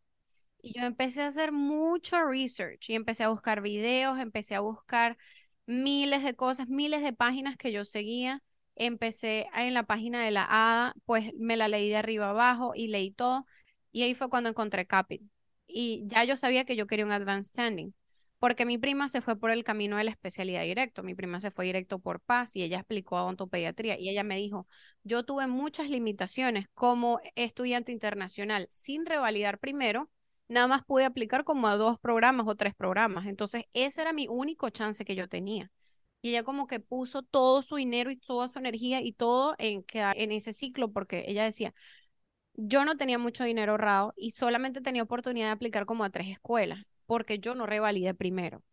Y yo empecé a hacer mucho research y empecé a buscar videos, empecé a buscar miles de cosas, miles de páginas que yo seguía. Empecé en la página de la ADA, pues me la leí de arriba abajo y leí todo. Y ahí fue cuando encontré Capit. Y ya yo sabía que yo quería un advanced standing, porque mi prima se fue por el camino de la especialidad directo. Mi prima se fue directo por paz y ella explicó a odontopediatría. Y ella me dijo, yo tuve muchas limitaciones como estudiante internacional sin revalidar primero nada más pude aplicar como a dos programas o tres programas. Entonces, ese era mi único chance que yo tenía. Y ella como que puso todo su dinero y toda su energía y todo en en ese ciclo porque ella decía, yo no tenía mucho dinero ahorrado y solamente tenía oportunidad de aplicar como a tres escuelas porque yo no revalidé primero.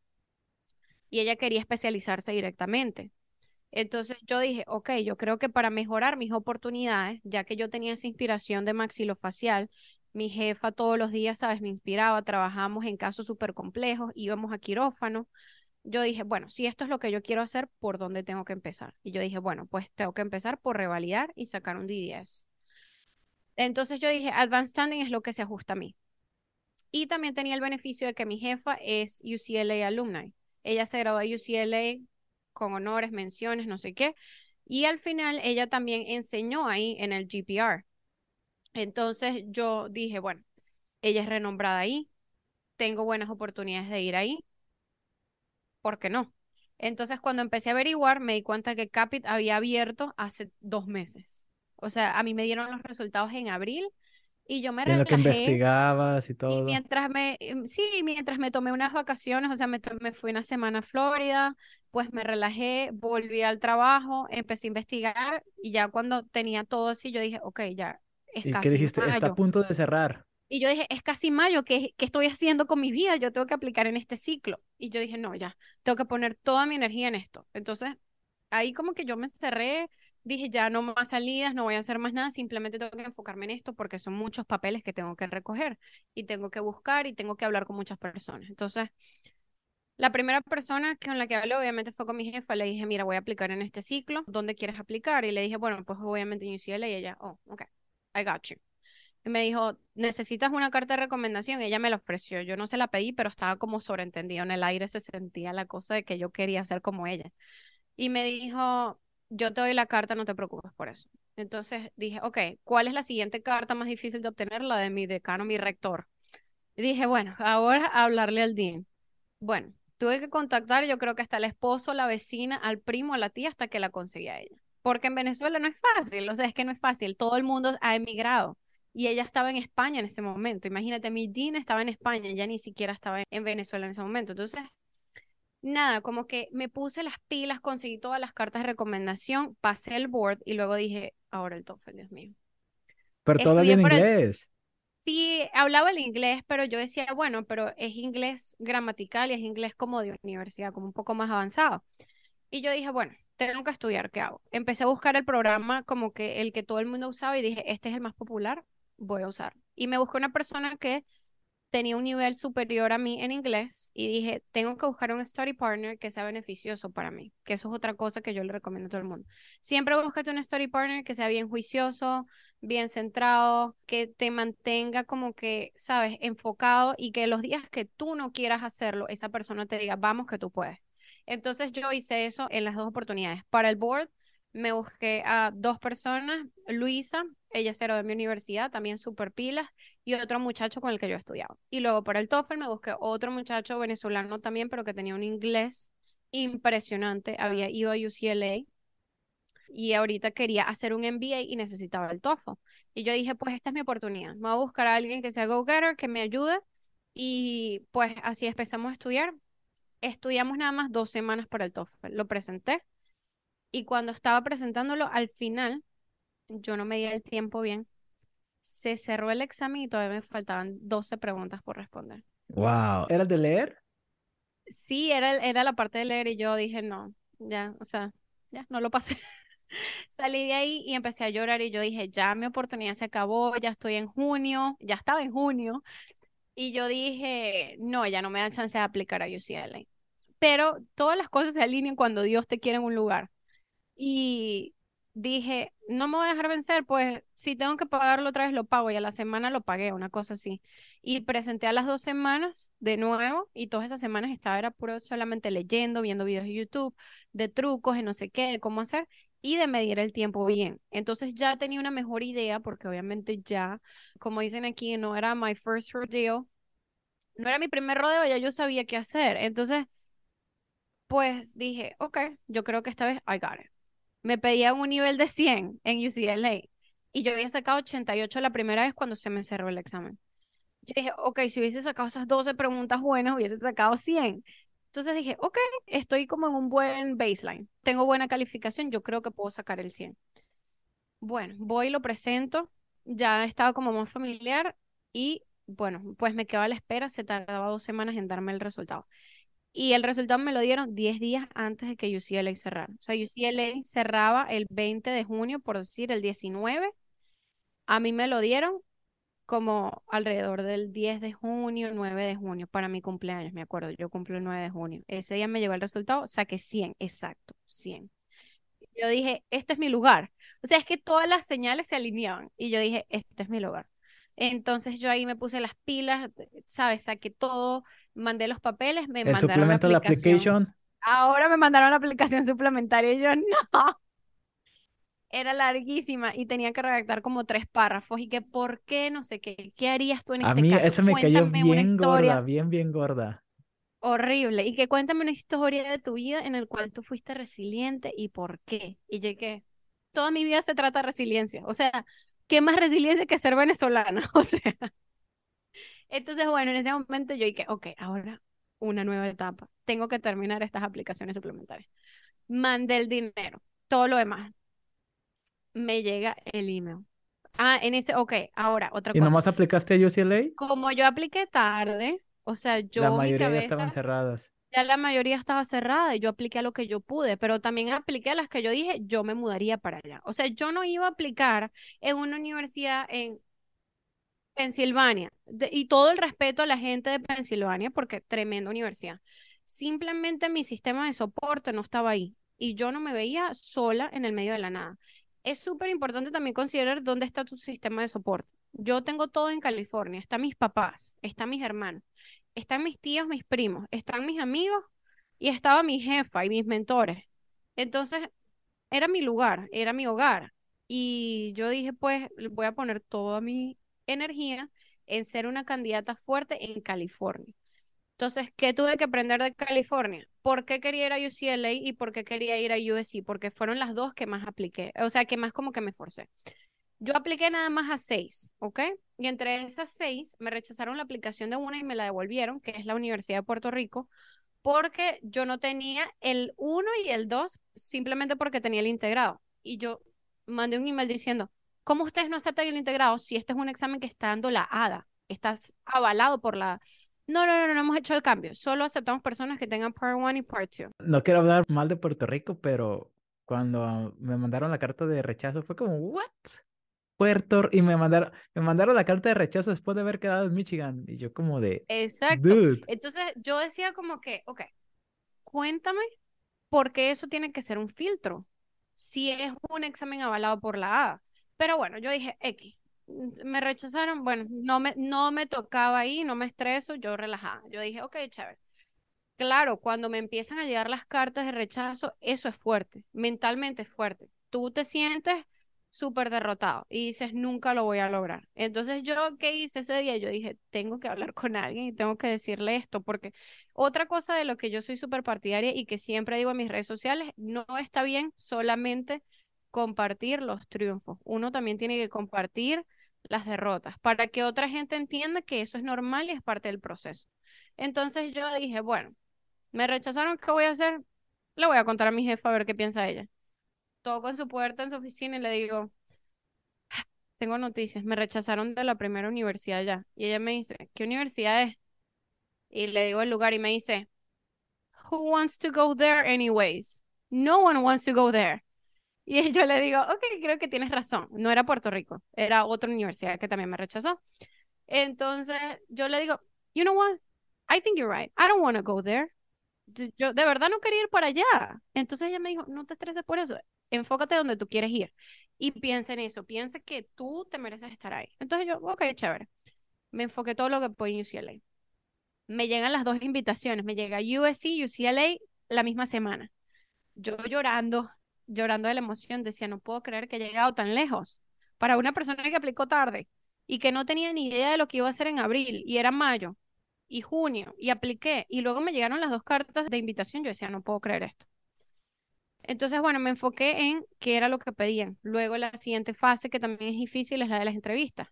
Y ella quería especializarse directamente. Entonces yo dije, ok, yo creo que para mejorar mis oportunidades, ya que yo tenía esa inspiración de maxilofacial mi jefa todos los días, ¿sabes? Me inspiraba, trabajamos en casos súper complejos, íbamos a quirófano. Yo dije, bueno, si esto es lo que yo quiero hacer, ¿por dónde tengo que empezar? Y yo dije, bueno, pues tengo que empezar por revalidar y sacar un DDS. Entonces yo dije, Advanced Standing es lo que se ajusta a mí. Y también tenía el beneficio de que mi jefa es UCLA alumni. Ella se graduó de UCLA con honores, menciones, no sé qué. Y al final ella también enseñó ahí en el GPR. Entonces yo dije, bueno, ella es renombrada ahí, tengo buenas oportunidades de ir ahí, ¿por qué no? Entonces cuando empecé a averiguar me di cuenta que Capit había abierto hace dos meses. O sea, a mí me dieron los resultados en abril y yo me relajé. En lo que investigabas y todo. Y mientras me, em, sí, mientras me tomé unas vacaciones, o sea, me, me fui una semana a Florida, pues me relajé, volví al trabajo, empecé a investigar y ya cuando tenía todo así, yo dije, ok, ya, ¿Y qué dijiste? Está a punto de cerrar. Y yo dije, es casi mayo, ¿qué, ¿qué estoy haciendo con mi vida? Yo tengo que aplicar en este ciclo. Y yo dije, no, ya, tengo que poner toda mi energía en esto. Entonces, ahí como que yo me cerré, dije, ya no más salidas, no voy a hacer más nada, simplemente tengo que enfocarme en esto porque son muchos papeles que tengo que recoger y tengo que buscar y tengo que hablar con muchas personas. Entonces, la primera persona con la que hablé obviamente fue con mi jefa, le dije, mira, voy a aplicar en este ciclo, ¿dónde quieres aplicar? Y le dije, bueno, pues obviamente en UCLA y ella, oh, ok. I got you. Y me dijo, ¿necesitas una carta de recomendación? Ella me la ofreció. Yo no se la pedí, pero estaba como sobreentendido. En el aire se sentía la cosa de que yo quería ser como ella. Y me dijo, yo te doy la carta, no te preocupes por eso. Entonces dije, ok, ¿cuál es la siguiente carta más difícil de obtener? La de mi decano, mi rector. Y dije, bueno, ahora hablarle al dean. Bueno, tuve que contactar, yo creo que hasta el esposo, la vecina, al primo, a la tía, hasta que la conseguí a ella porque en Venezuela no es fácil, o sea, es que no es fácil, todo el mundo ha emigrado y ella estaba en España en ese momento. Imagínate, mi Dean estaba en España, ya ni siquiera estaba en Venezuela en ese momento. Entonces, nada, como que me puse las pilas, conseguí todas las cartas de recomendación, pasé el board y luego dije, ahora el TOEFL, Dios mío. Pero todavía en inglés. Sí, hablaba el inglés, pero yo decía, bueno, pero es inglés gramatical y es inglés como de universidad, como un poco más avanzado. Y yo dije, bueno, tengo que estudiar, ¿qué hago? Empecé a buscar el programa como que el que todo el mundo usaba y dije, este es el más popular, voy a usar. Y me busqué una persona que tenía un nivel superior a mí en inglés y dije, tengo que buscar un study partner que sea beneficioso para mí, que eso es otra cosa que yo le recomiendo a todo el mundo. Siempre búscate un study partner que sea bien juicioso, bien centrado, que te mantenga como que, sabes, enfocado y que los días que tú no quieras hacerlo, esa persona te diga, vamos que tú puedes. Entonces yo hice eso en las dos oportunidades. Para el board me busqué a dos personas, Luisa, ella cero de mi universidad, también super pilas, y otro muchacho con el que yo estudiaba. Y luego para el TOEFL me busqué otro muchacho venezolano también, pero que tenía un inglés impresionante, había ido a UCLA y ahorita quería hacer un MBA y necesitaba el TOEFL. Y yo dije, pues esta es mi oportunidad, me voy a buscar a alguien que sea go-getter, que me ayude, y pues así empezamos a estudiar. Estudiamos nada más dos semanas para el TOEFL, lo presenté y cuando estaba presentándolo, al final, yo no me di el tiempo bien. Se cerró el examen y todavía me faltaban 12 preguntas por responder. Wow. ¿Era de leer? Sí, era, era la parte de leer y yo dije, no, ya, o sea, ya, no lo pasé. [laughs] Salí de ahí y empecé a llorar y yo dije, ya mi oportunidad se acabó, ya estoy en junio, ya estaba en junio. Y yo dije, no, ya no me da chance de aplicar a UCLA. Pero todas las cosas se alinean cuando Dios te quiere en un lugar. Y dije, no me voy a dejar vencer, pues si tengo que pagarlo otra vez lo pago y a la semana lo pagué, una cosa así. Y presenté a las dos semanas de nuevo y todas esas semanas estaba era puro solamente leyendo, viendo videos de YouTube, de trucos, de no sé qué, de cómo hacer y de medir el tiempo bien. Entonces ya tenía una mejor idea porque obviamente ya, como dicen aquí, no era my first rodeo, no era mi primer rodeo, ya yo sabía qué hacer. Entonces, pues dije, ok, yo creo que esta vez I got it me pedían un nivel de 100 en UCLA y yo había sacado 88 la primera vez cuando se me cerró el examen. Yo dije, ok, si hubiese sacado esas 12 preguntas buenas, hubiese sacado 100. Entonces dije, ok, estoy como en un buen baseline. Tengo buena calificación, yo creo que puedo sacar el 100. Bueno, voy y lo presento. Ya estaba como más familiar y bueno, pues me quedaba la espera. Se tardaba dos semanas en darme el resultado. Y el resultado me lo dieron 10 días antes de que UCLA cerrara. O sea, UCLA cerraba el 20 de junio, por decir, el 19. A mí me lo dieron como alrededor del 10 de junio, 9 de junio, para mi cumpleaños, me acuerdo. Yo cumplo el 9 de junio. Ese día me llegó el resultado, saqué 100, exacto, 100. Yo dije, este es mi lugar. O sea, es que todas las señales se alineaban. Y yo dije, este es mi lugar. Entonces yo ahí me puse las pilas, ¿sabes? Saqué todo, mandé los papeles, me ¿El mandaron la suplemento la aplicación. application? Ahora me mandaron la aplicación suplementaria y yo [laughs] no. Era larguísima y tenía que redactar como tres párrafos y que por qué, no sé qué, ¿qué harías tú en A este mí caso? esa me cayó Cuéntame una bien gorda, bien, bien gorda. horrible y que cuéntame una historia de tu vida en el cual tú fuiste resiliente y por qué. Y yo que toda mi vida se trata de resiliencia. O sea, ¿qué más resiliencia que ser venezolana? [laughs] O sea, entonces, bueno, en ese momento yo dije, ok, ahora una nueva etapa. Tengo que terminar estas aplicaciones suplementarias. Mandé el dinero, todo lo demás. Me llega el email. Ah, en ese, ok, ahora otra ¿Y cosa. nomás aplicaste a UCLA? Como yo apliqué tarde, o sea, La yo mi mayoría ya estaban cabeza, cerradas. ya la mayoría estaba cerrada y yo apliqué a lo que yo pude, pero también apliqué a las que yo dije, yo me mudaría para allá. O sea, yo no iba a aplicar en una universidad en Pensilvania. Y todo el respeto a la gente de Pensilvania, porque tremenda universidad. Simplemente mi sistema de soporte no estaba ahí y yo no me veía sola en el medio de la nada. Es súper importante también considerar dónde está tu sistema de soporte. Yo tengo todo en California. Están mis papás, están mis hermanos, están mis tíos, mis primos, están mis amigos y estaba mi jefa y mis mentores. Entonces, era mi lugar, era mi hogar. Y yo dije, pues, voy a poner toda mi energía en ser una candidata fuerte en California. Entonces, ¿qué tuve que aprender de California? ¿Por qué quería ir a UCLA y por qué quería ir a USC? Porque fueron las dos que más apliqué, o sea, que más como que me forcé. Yo apliqué nada más a seis, ¿ok? Y entre esas seis me rechazaron la aplicación de una y me la devolvieron, que es la Universidad de Puerto Rico, porque yo no tenía el uno y el dos simplemente porque tenía el integrado. Y yo mandé un email diciendo, ¿cómo ustedes no aceptan el integrado si este es un examen que está dando la ADA? Estás avalado por la... No, no, no, no hemos hecho el cambio. Solo aceptamos personas que tengan Part 1 y Part 2. No quiero hablar mal de Puerto Rico, pero cuando me mandaron la carta de rechazo, fue como, ¿what? Puerto y me mandaron, me mandaron la carta de rechazo después de haber quedado en Michigan. Y yo como de, Exacto. dude, Entonces yo decía como que, ok, cuéntame por qué eso tiene que ser un filtro, si es un examen avalado por la ADA. Pero bueno, yo dije, X, me rechazaron, bueno, no me, no me tocaba ahí, no me estreso, yo relajada. Yo dije, ok, chévere. Claro, cuando me empiezan a llegar las cartas de rechazo, eso es fuerte, mentalmente es fuerte. Tú te sientes súper derrotado y dices, nunca lo voy a lograr. Entonces yo, ¿qué hice ese día? Yo dije, tengo que hablar con alguien y tengo que decirle esto, porque otra cosa de lo que yo soy súper partidaria y que siempre digo en mis redes sociales, no está bien solamente compartir los triunfos, uno también tiene que compartir las derrotas para que otra gente entienda que eso es normal y es parte del proceso. Entonces yo dije, bueno, me rechazaron, ¿qué voy a hacer? Le voy a contar a mi jefa a ver qué piensa ella. Toco en su puerta en su oficina y le digo, tengo noticias, me rechazaron de la primera universidad ya. Y ella me dice, ¿qué universidad es? Y le digo el lugar y me dice, Who wants to go there anyways? No one wants to go there. Y [laughs] yo le digo, ok, creo que tienes razón. No era Puerto Rico, era otra universidad que también me rechazó. Entonces yo le digo, you know what? I think you're right. I don't want to go there. Yo de verdad no quería ir para allá. Entonces ella me dijo, no te estreses por eso. Enfócate donde tú quieres ir. Y piensa en eso. Piensa que tú te mereces estar ahí. Entonces yo, ok, chévere. Me enfoqué todo lo que puedo en UCLA. Me llegan las dos invitaciones. Me llega USC, UCLA la misma semana. Yo llorando, llorando de la emoción, decía, no puedo creer que he llegado tan lejos. Para una persona que aplicó tarde y que no tenía ni idea de lo que iba a hacer en abril y era mayo y junio y apliqué y luego me llegaron las dos cartas de invitación, yo decía, no puedo creer esto. Entonces, bueno, me enfoqué en qué era lo que pedían. Luego la siguiente fase, que también es difícil, es la de las entrevistas,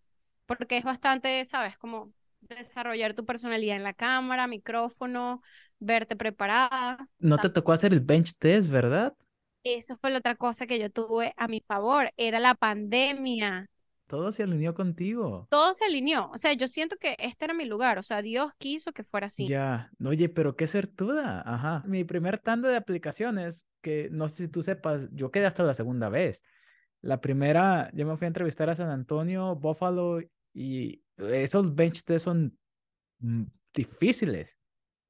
porque es bastante, sabes, como desarrollar tu personalidad en la cámara, micrófono, verte preparada. no te tocó hacer el bench test, ¿verdad? Eso fue la otra cosa que yo tuve a mi favor, era la pandemia. Todo se alineó contigo. Todo se alineó, o sea, yo siento que este era mi lugar, o sea, Dios quiso que fuera así. Ya, oye, pero qué certuda, ajá. Mi primer tanda de aplicaciones, que no sé si tú sepas, yo quedé hasta la segunda vez. La primera, yo me fui a entrevistar a San Antonio, Buffalo, y esos bench test son mm, difíciles.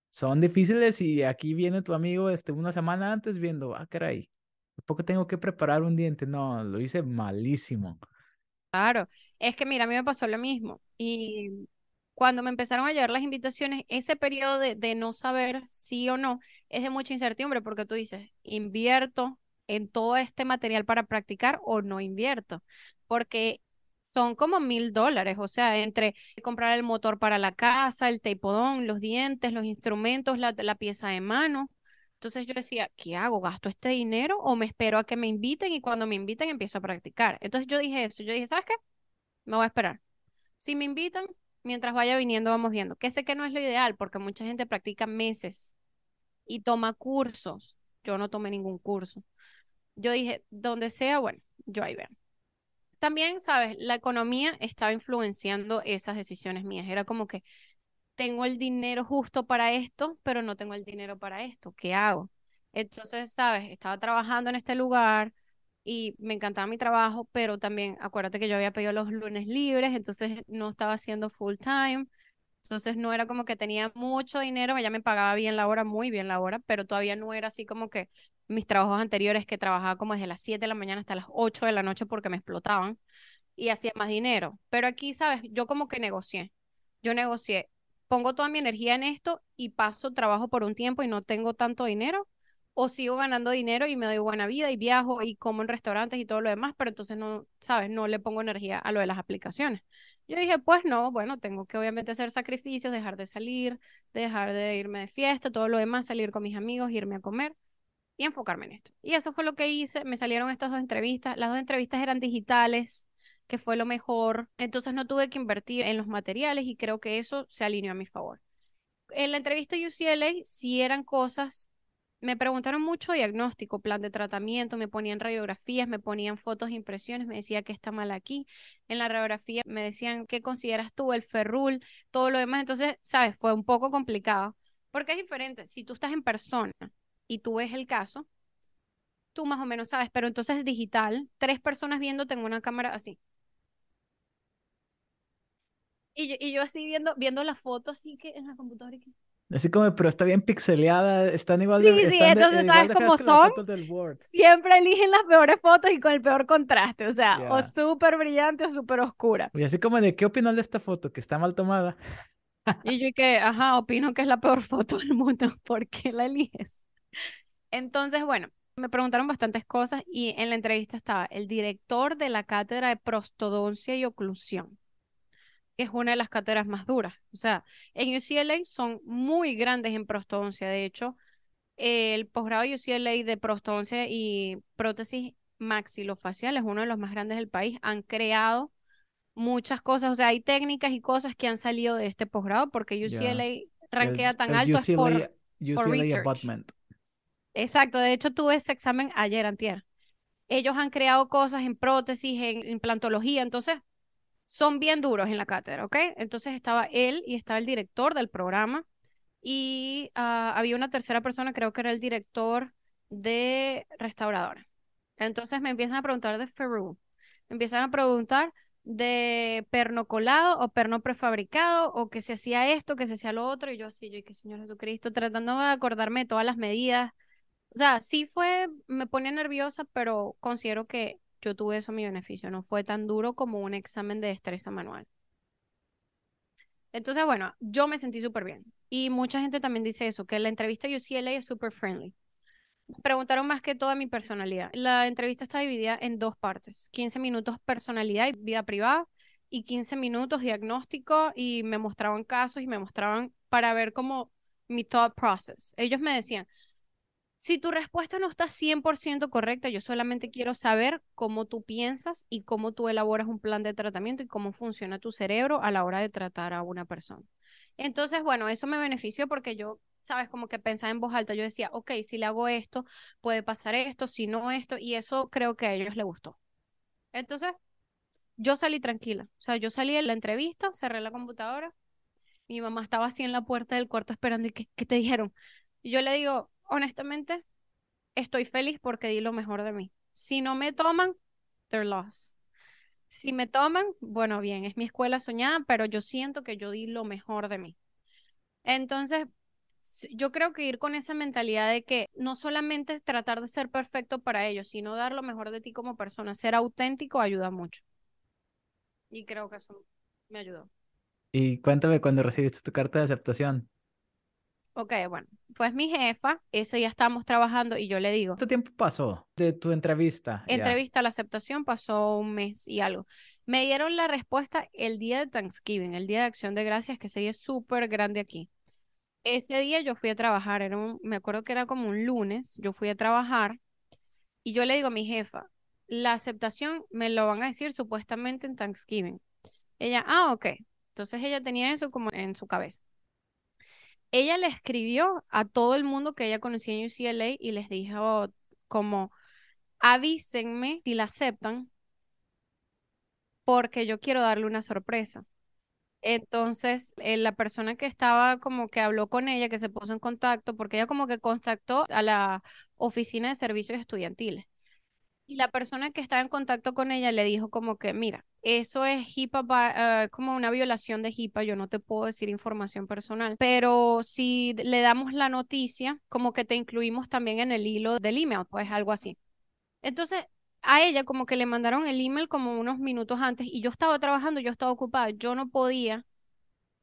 Son difíciles y aquí viene tu amigo este, una semana antes viendo, ah, caray, poco tengo que preparar un diente? No, lo hice malísimo. Claro, es que mira, a mí me pasó lo mismo. Y cuando me empezaron a llegar las invitaciones, ese periodo de, de no saber sí o no es de mucha incertidumbre porque tú dices, invierto en todo este material para practicar o no invierto, porque son como mil dólares, o sea, entre comprar el motor para la casa, el teipodón, los dientes, los instrumentos, la, la pieza de mano. Entonces yo decía, ¿qué hago? ¿Gasto este dinero o me espero a que me inviten y cuando me inviten empiezo a practicar? Entonces yo dije eso, yo dije, ¿sabes qué? Me voy a esperar. Si me invitan, mientras vaya viniendo vamos viendo. Que sé que no es lo ideal porque mucha gente practica meses y toma cursos. Yo no tomé ningún curso. Yo dije, donde sea, bueno, yo ahí veo. También, sabes, la economía estaba influenciando esas decisiones mías. Era como que tengo el dinero justo para esto, pero no tengo el dinero para esto. ¿Qué hago? Entonces, sabes, estaba trabajando en este lugar y me encantaba mi trabajo, pero también acuérdate que yo había pedido los lunes libres, entonces no estaba haciendo full time. Entonces no era como que tenía mucho dinero, ella me pagaba bien la hora, muy bien la hora, pero todavía no era así como que mis trabajos anteriores que trabajaba como desde las 7 de la mañana hasta las 8 de la noche porque me explotaban y hacía más dinero. Pero aquí, ¿sabes? Yo como que negocié. Yo negocié, pongo toda mi energía en esto y paso trabajo por un tiempo y no tengo tanto dinero o sigo ganando dinero y me doy buena vida y viajo y como en restaurantes y todo lo demás, pero entonces no, ¿sabes? No le pongo energía a lo de las aplicaciones. Yo dije, pues no, bueno, tengo que obviamente hacer sacrificios, dejar de salir, dejar de irme de fiesta, todo lo demás, salir con mis amigos, irme a comer y enfocarme en esto. Y eso fue lo que hice, me salieron estas dos entrevistas, las dos entrevistas eran digitales, que fue lo mejor, entonces no tuve que invertir en los materiales y creo que eso se alineó a mi favor. En la entrevista UCLA sí eran cosas me preguntaron mucho diagnóstico, plan de tratamiento, me ponían radiografías, me ponían fotos, impresiones, me decía que está mal aquí. En la radiografía me decían, ¿qué consideras tú? El ferrul, todo lo demás. Entonces, sabes, fue un poco complicado, porque es diferente. Si tú estás en persona y tú ves el caso, tú más o menos sabes, pero entonces digital, tres personas viendo, tengo una cámara así. Y yo, y yo así viendo, viendo la foto así que en la computadora. Que... Así como, pero está bien pixeleada, están igual Sí, de... sí, de- entonces, igual ¿sabes cómo son? Siempre eligen las peores fotos y con el peor contraste, o sea, o súper brillante o súper oscura. Y así como de, ¿qué opinas de esta foto? Que está mal tomada. Y yo que, ajá, opino que es la peor foto del mundo, [laughs] ¿por qué la eliges? Entonces, bueno, me preguntaron bastantes cosas y en la entrevista estaba el director de la cátedra de prostodoncia y oclusión, que es una de las cátedras más duras. O sea, en UCLA son muy grandes en prostodoncia. De hecho, el posgrado de UCLA de prostodoncia y prótesis maxilofacial es uno de los más grandes del país. Han creado muchas cosas, o sea, hay técnicas y cosas que han salido de este posgrado porque. UCLA El- rankea tan el alto es por... UCLA, UCLA research. abutment. Exacto, de hecho tuve ese examen ayer, antier. Ellos han creado cosas en prótesis, en implantología, entonces son bien duros en la cátedra, ¿ok? Entonces estaba él y estaba el director del programa y ah, había una tercera persona, creo que era el director de restauradora. Entonces me empiezan a preguntar de Ferru, me empiezan a preguntar de perno colado o perno prefabricado o que se hacía esto, que se hacía lo otro y yo así, yo y que Señor Jesucristo, tratando de acordarme de todas las medidas. O sea, sí fue, me pone nerviosa, pero considero que yo tuve eso a mi beneficio. No fue tan duro como un examen de destreza manual. Entonces, bueno, yo me sentí súper bien. Y mucha gente también dice eso, que la entrevista UCLA es súper friendly. Preguntaron más que toda mi personalidad. La entrevista está dividida en dos partes. 15 minutos personalidad y vida privada y 15 minutos diagnóstico y me mostraban casos y me mostraban para ver como mi thought process. Ellos me decían, si tu respuesta no está 100% correcta, yo solamente quiero saber cómo tú piensas y cómo tú elaboras un plan de tratamiento y cómo funciona tu cerebro a la hora de tratar a una persona. Entonces, bueno, eso me benefició porque yo, sabes, como que pensaba en voz alta, yo decía, ok, si le hago esto, puede pasar esto, si no esto, y eso creo que a ellos les gustó. Entonces, yo salí tranquila, o sea, yo salí de la entrevista, cerré la computadora, mi mamá estaba así en la puerta del cuarto esperando y ¿qué, qué te dijeron? Y yo le digo, honestamente, estoy feliz porque di lo mejor de mí. Si no me toman, they're lost. Si me toman, bueno, bien, es mi escuela soñada, pero yo siento que yo di lo mejor de mí. Entonces, yo creo que ir con esa mentalidad de que no solamente es tratar de ser perfecto para ellos, sino dar lo mejor de ti como persona, ser auténtico ayuda mucho. Y creo que eso me ayudó. Y cuéntame cuando recibiste tu carta de aceptación. Ok, bueno, pues mi jefa, ese día estábamos trabajando y yo le digo, ¿Cuánto tiempo pasó de tu entrevista? Entrevista a la aceptación pasó un mes y algo. Me dieron la respuesta el día de Thanksgiving, el día de Acción de Gracias, que ese día es súper grande aquí. Ese día yo fui a trabajar, era un, me acuerdo que era como un lunes, yo fui a trabajar y yo le digo a mi jefa, la aceptación me lo van a decir supuestamente en Thanksgiving. Ella, ah, ok. Entonces ella tenía eso como en su cabeza. Ella le escribió a todo el mundo que ella conocía en UCLA y les dijo como, avísenme si la aceptan porque yo quiero darle una sorpresa. Entonces, eh, la persona que estaba como que habló con ella, que se puso en contacto, porque ella como que contactó a la oficina de servicios estudiantiles. Y la persona que estaba en contacto con ella le dijo como que, mira, eso es HIPAA, eh, como una violación de HIPAA, yo no te puedo decir información personal, pero si le damos la noticia, como que te incluimos también en el hilo del email, pues algo así. Entonces, a ella como que le mandaron el email como unos minutos antes y yo estaba trabajando, yo estaba ocupada, yo no podía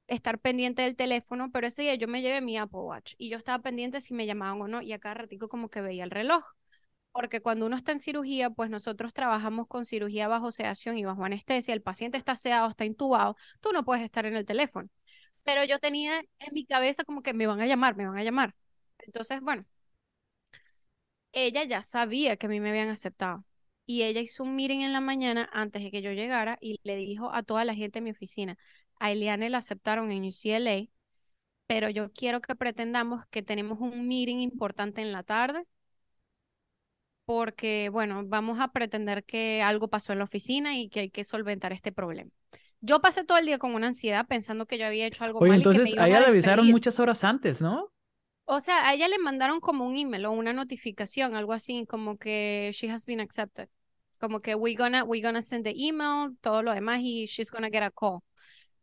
estar pendiente del teléfono, pero ese día yo me llevé mi Apple Watch y yo estaba pendiente si me llamaban o no y a cada ratico como que veía el reloj. Porque cuando uno está en cirugía, pues nosotros trabajamos con cirugía bajo sedación y bajo anestesia, el paciente está sedado, está intubado, tú no puedes estar en el teléfono. Pero yo tenía en mi cabeza como que me van a llamar, me van a llamar. Entonces, bueno, ella ya sabía que a mí me habían aceptado. Y ella hizo un meeting en la mañana antes de que yo llegara y le dijo a toda la gente de mi oficina, a Eliane la aceptaron en UCLA, pero yo quiero que pretendamos que tenemos un meeting importante en la tarde porque, bueno, vamos a pretender que algo pasó en la oficina y que hay que solventar este problema. Yo pasé todo el día con una ansiedad pensando que yo había hecho algo Oye, mal y que me entonces a ella le avisaron muchas horas antes, ¿no? O sea, a ella le mandaron como un email o una notificación, algo así, como que she has been accepted. Como que we gonna, we gonna send the email, todo lo demás, y she's gonna get a call.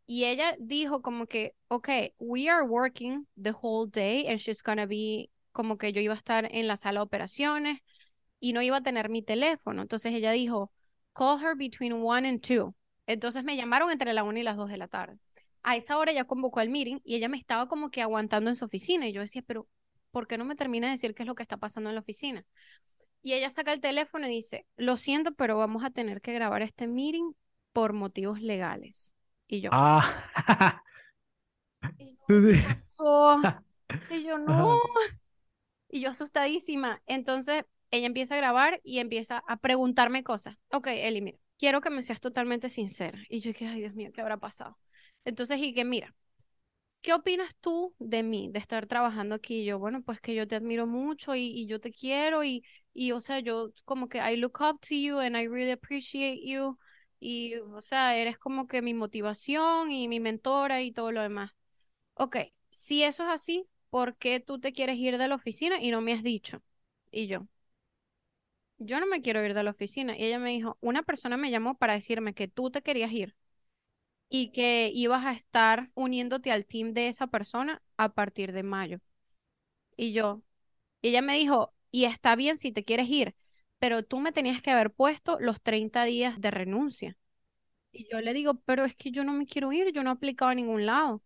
Y ella dijo como que, ok, we are working the whole day and she's gonna be, como que yo iba a estar en la sala de operaciones y no iba a tener mi teléfono. Entonces ella dijo, call her between one and two. Entonces me llamaron entre la una y las dos de la tarde a esa hora ya convocó al meeting y ella me estaba como que aguantando en su oficina y yo decía, pero ¿por qué no me termina de decir qué es lo que está pasando en la oficina? Y ella saca el teléfono y dice, lo siento, pero vamos a tener que grabar este meeting por motivos legales. Y yo, Ah. [laughs] [laughs] [laughs] y yo, ¿qué pasó? Y yo, no. Y yo asustadísima. Entonces ella empieza a grabar y empieza a preguntarme cosas. Ok, Eli, mira, quiero que me seas totalmente sincera. Y yo que, ay, Dios mío, ¿qué habrá pasado? Entonces, y que mira, ¿qué opinas tú de mí, de estar trabajando aquí? Y yo, bueno, pues que yo te admiro mucho y, y yo te quiero y, y, o sea, yo como que I look up to you and I really appreciate you. Y, o sea, eres como que mi motivación y mi mentora y todo lo demás. Ok, si eso es así, ¿por qué tú te quieres ir de la oficina y no me has dicho? Y yo, yo no me quiero ir de la oficina. Y ella me dijo, una persona me llamó para decirme que tú te querías ir y que ibas a estar uniéndote al team de esa persona a partir de mayo. Y yo, ella me dijo, y está bien si te quieres ir, pero tú me tenías que haber puesto los 30 días de renuncia. Y yo le digo, pero es que yo no me quiero ir, yo no he aplicado a ningún lado.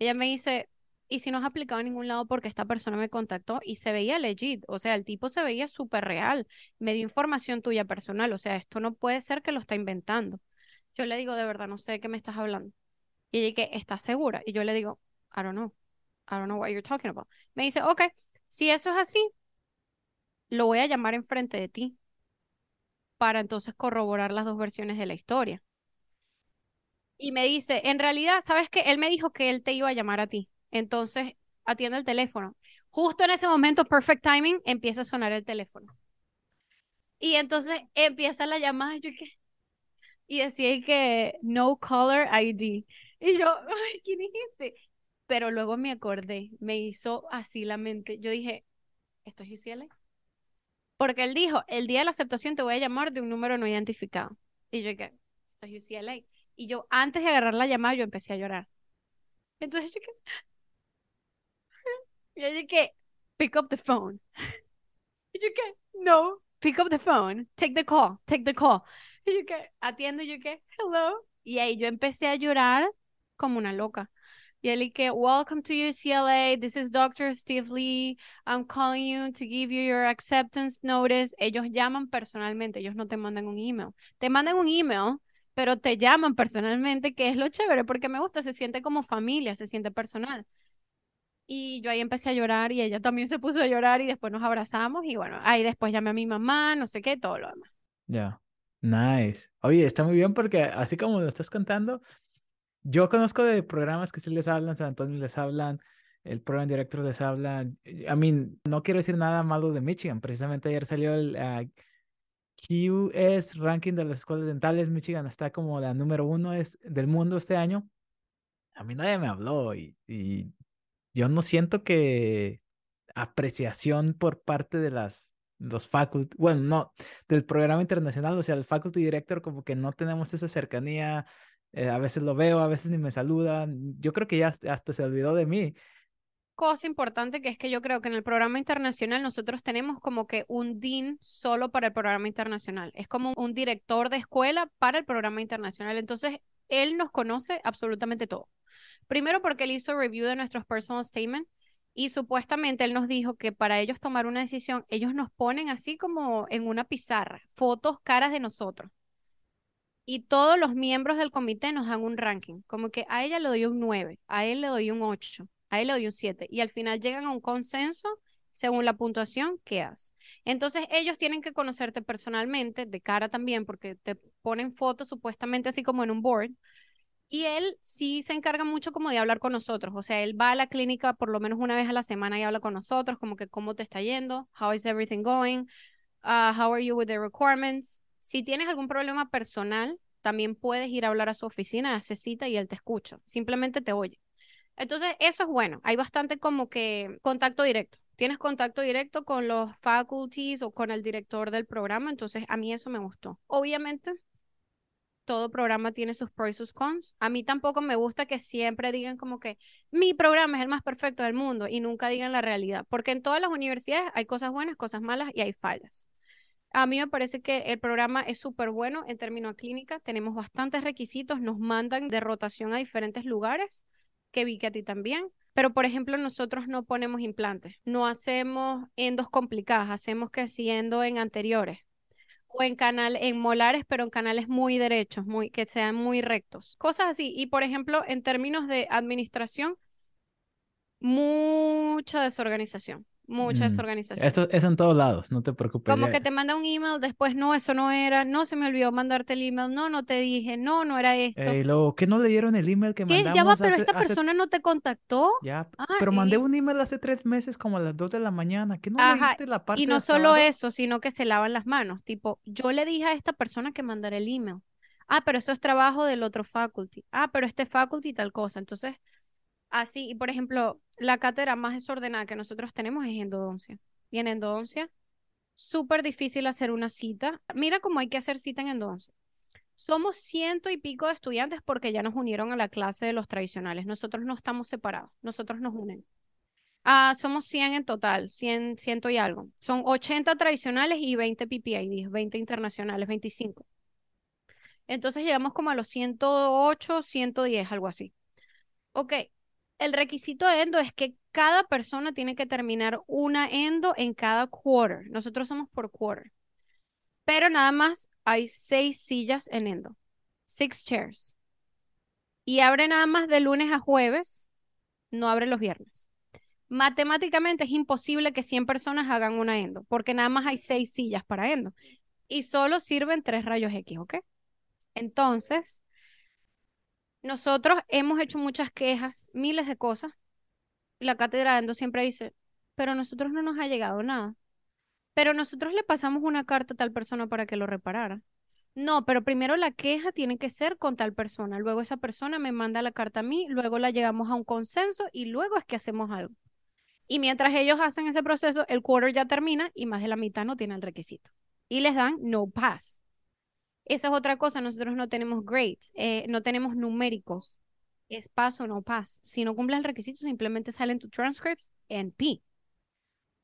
Ella me dice, ¿y si no has aplicado a ningún lado porque esta persona me contactó y se veía legit? O sea, el tipo se veía súper real, me dio información tuya personal, o sea, esto no puede ser que lo está inventando. Yo le digo, de verdad, no sé de qué me estás hablando. Y ella que, ¿estás segura? Y yo le digo, I don't know. I don't know what you're talking about. Me dice, ok, si eso es así, lo voy a llamar enfrente de ti para entonces corroborar las dos versiones de la historia. Y me dice, en realidad, ¿sabes qué? Él me dijo que él te iba a llamar a ti. Entonces, atiende el teléfono. Justo en ese momento, perfect timing, empieza a sonar el teléfono. Y entonces empieza la llamada. Yo que, y decía que no caller ID. Y yo, ay, ¿quién dijiste? Pero luego me acordé, me hizo así la mente. Yo dije, ¿esto es UCLA? Porque él dijo, el día de la aceptación te voy a llamar de un número no identificado. Y yo dije, esto es UCLA. Y yo, antes de agarrar la llamada, yo empecé a llorar. Entonces yo que... Y yo dije, pick up the phone. Y yo que, no, pick up the phone, take the call, take the call. Y yo que, atiendo, y yo que, hello. Y ahí yo empecé a llorar como una loca. Y él que, welcome to UCLA, this is Dr. Steve Lee, I'm calling you to give you your acceptance notice. Ellos llaman personalmente, ellos no te mandan un email. Te mandan un email, pero te llaman personalmente, que es lo chévere, porque me gusta, se siente como familia, se siente personal. Y yo ahí empecé a llorar y ella también se puso a llorar y después nos abrazamos y bueno, ahí después llamé a mi mamá, no sé qué, todo lo demás. Ya, nice. Oye, está muy bien porque así como lo estás contando, yo conozco de programas que sí les hablan, San Antonio les hablan, el program director les habla. I mean, no quiero decir nada malo de Michigan. Precisamente ayer salió el uh, QS ranking de las escuelas dentales. Michigan está como la número uno es, del mundo este año. A mí nadie me habló y, y yo no siento que apreciación por parte de las los faculty, bueno, no, del programa internacional, o sea, el faculty director como que no tenemos esa cercanía, eh, a veces lo veo, a veces ni me saludan, yo creo que ya hasta se olvidó de mí. Cosa importante que es que yo creo que en el programa internacional nosotros tenemos como que un dean solo para el programa internacional, es como un director de escuela para el programa internacional, entonces él nos conoce absolutamente todo. Primero porque él hizo review de nuestros personal statements y supuestamente él nos dijo que para ellos tomar una decisión, ellos nos ponen así como en una pizarra, fotos, caras de nosotros. Y todos los miembros del comité nos dan un ranking, como que a ella le doy un 9, a él le doy un 8, a él le doy un 7. Y al final llegan a un consenso según la puntuación que haces. Entonces ellos tienen que conocerte personalmente, de cara también, porque te ponen fotos supuestamente así como en un board, y él sí se encarga mucho como de hablar con nosotros. O sea, él va a la clínica por lo menos una vez a la semana y habla con nosotros, como que cómo te está yendo, how is everything going, uh, how are you with the requirements. Si tienes algún problema personal, también puedes ir a hablar a su oficina, hace cita y él te escucha. Simplemente te oye. Entonces, eso es bueno. Hay bastante como que contacto directo. Tienes contacto directo con los faculties o con el director del programa, entonces a mí eso me gustó. Obviamente, todo programa tiene sus pros y sus cons. A mí tampoco me gusta que siempre digan como que mi programa es el más perfecto del mundo y nunca digan la realidad, porque en todas las universidades hay cosas buenas, cosas malas y hay fallas. A mí me parece que el programa es súper bueno en términos clínica, tenemos bastantes requisitos, nos mandan de rotación a diferentes lugares, que vi que a ti también. Pero, por ejemplo, nosotros no ponemos implantes, no hacemos endos complicadas, hacemos que si endo en anteriores o en canal, en molares, pero en canales muy derechos, muy, que sean muy rectos. Cosas así. Y por ejemplo, en términos de administración, mucha desorganización mucha Mm, desorganización. Esto es en todos lados, no te preocupes. Como ya- que te manda un email, después no, eso no era, no se me olvidó mandarte el email, no, no te dije, no, no era esto. Eh, luego, ¿qué no leyeron el email que ¿Qué? mandamos Ya va, pero hace- esta hace- persona no te contactó. Ya, Ah, pero mandé un email hace tres meses como a las dos de la mañana. ¿Qué no Ajá, leíste la parte Y no solo abajo? eso, sino que se lavan las manos. Tipo, yo le dije a esta persona que mandara el email. Ah, pero eso es trabajo del otro faculty. Ah, pero este faculty tal cosa. Entonces, así, y por ejemplo, la cátedra más desordenada que nosotros tenemos es endodoncia. Y en endodoncia, súper difícil hacer una cita. Mira cómo hay que hacer cita en endodoncia. Somos ciento y pico de estudiantes porque ya nos unieron a la clase de los tradicionales. Nosotros no estamos separados, nosotros nos unen. Ah, somos 100 en total, 100, ciento y algo. Son 80 tradicionales y 20 PPID, 20 internacionales, 25. Entonces llegamos como a los 108, 110, algo así. Ok, el requisito de endo es que cada persona tiene que terminar una endo en cada quarter. Nosotros somos por quarter. Pero nada más hay seis sillas en endo. Six chairs. Y abre nada más de lunes a jueves, no abre los viernes. Matemáticamente es imposible que 100 personas hagan una endo, porque nada más hay seis sillas para endo. Y solo sirven tres rayos X, ¿ok? Entonces, nosotros hemos hecho muchas quejas, miles de cosas. La cátedra de endo siempre dice, pero a nosotros no nos ha llegado nada. Pero nosotros le pasamos una carta a tal persona para que lo reparara. No, pero primero la queja tiene que ser con tal persona. Luego esa persona me manda la carta a mí, luego la llevamos a un consenso y luego es que hacemos algo. Y mientras ellos hacen ese proceso, el quarter ya termina y más de la mitad no tiene el requisito. Y les dan no pass. Esa es otra cosa, nosotros no tenemos grades, eh, no tenemos numéricos. Es pass o no pass. Si no cumples el requisito, simplemente salen tu transcripts en P.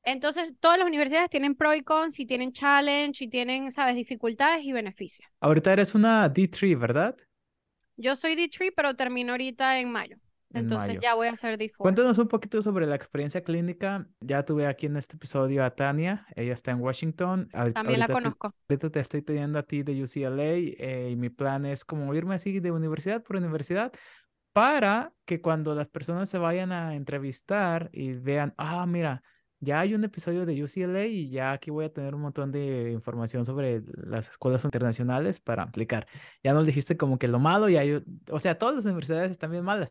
Entonces, todas las universidades tienen pro y cons, y tienen challenge, y tienen, sabes, dificultades y beneficios. Ahorita eres una D3, ¿verdad? Yo soy D3, pero termino ahorita en mayo. En Entonces mayo. ya voy a ser D4. Cuéntanos un poquito sobre la experiencia clínica. Ya tuve aquí en este episodio a Tania, ella está en Washington. Ahori- También la ahorita te- conozco. ahorita te estoy teniendo a ti de UCLA eh, y mi plan es como irme así de universidad por universidad para que cuando las personas se vayan a entrevistar y vean, ah, mira, ya hay un episodio de UCLA y ya aquí voy a tener un montón de información sobre las escuelas internacionales para aplicar. Ya nos dijiste como que lo malo y hay, o sea, todas las universidades están bien malas.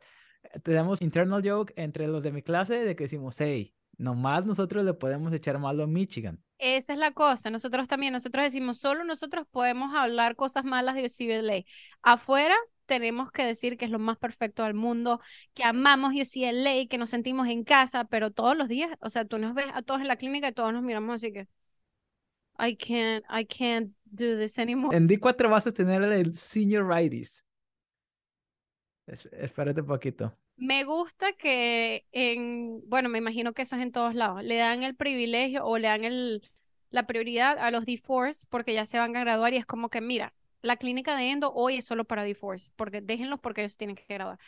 Tenemos internal joke entre los de mi clase de que decimos, hey, nomás nosotros le podemos echar malo a Michigan. Esa es la cosa. Nosotros también, nosotros decimos, solo nosotros podemos hablar cosas malas de UCLA. Afuera tenemos que decir que es lo más perfecto del mundo, que amamos UCLA, que nos sentimos en casa, pero todos los días, o sea, tú nos ves a todos en la clínica y todos nos miramos así que, I can't, I can't do this anymore. En D4 vas a tener el senioritis. Es- espérate un poquito. Me gusta que en, bueno, me imagino que eso es en todos lados, le dan el privilegio o le dan el, la prioridad a los D4s porque ya se van a graduar y es como que, mira, la clínica de endo hoy es solo para D4s, porque déjenlos porque ellos tienen que graduar.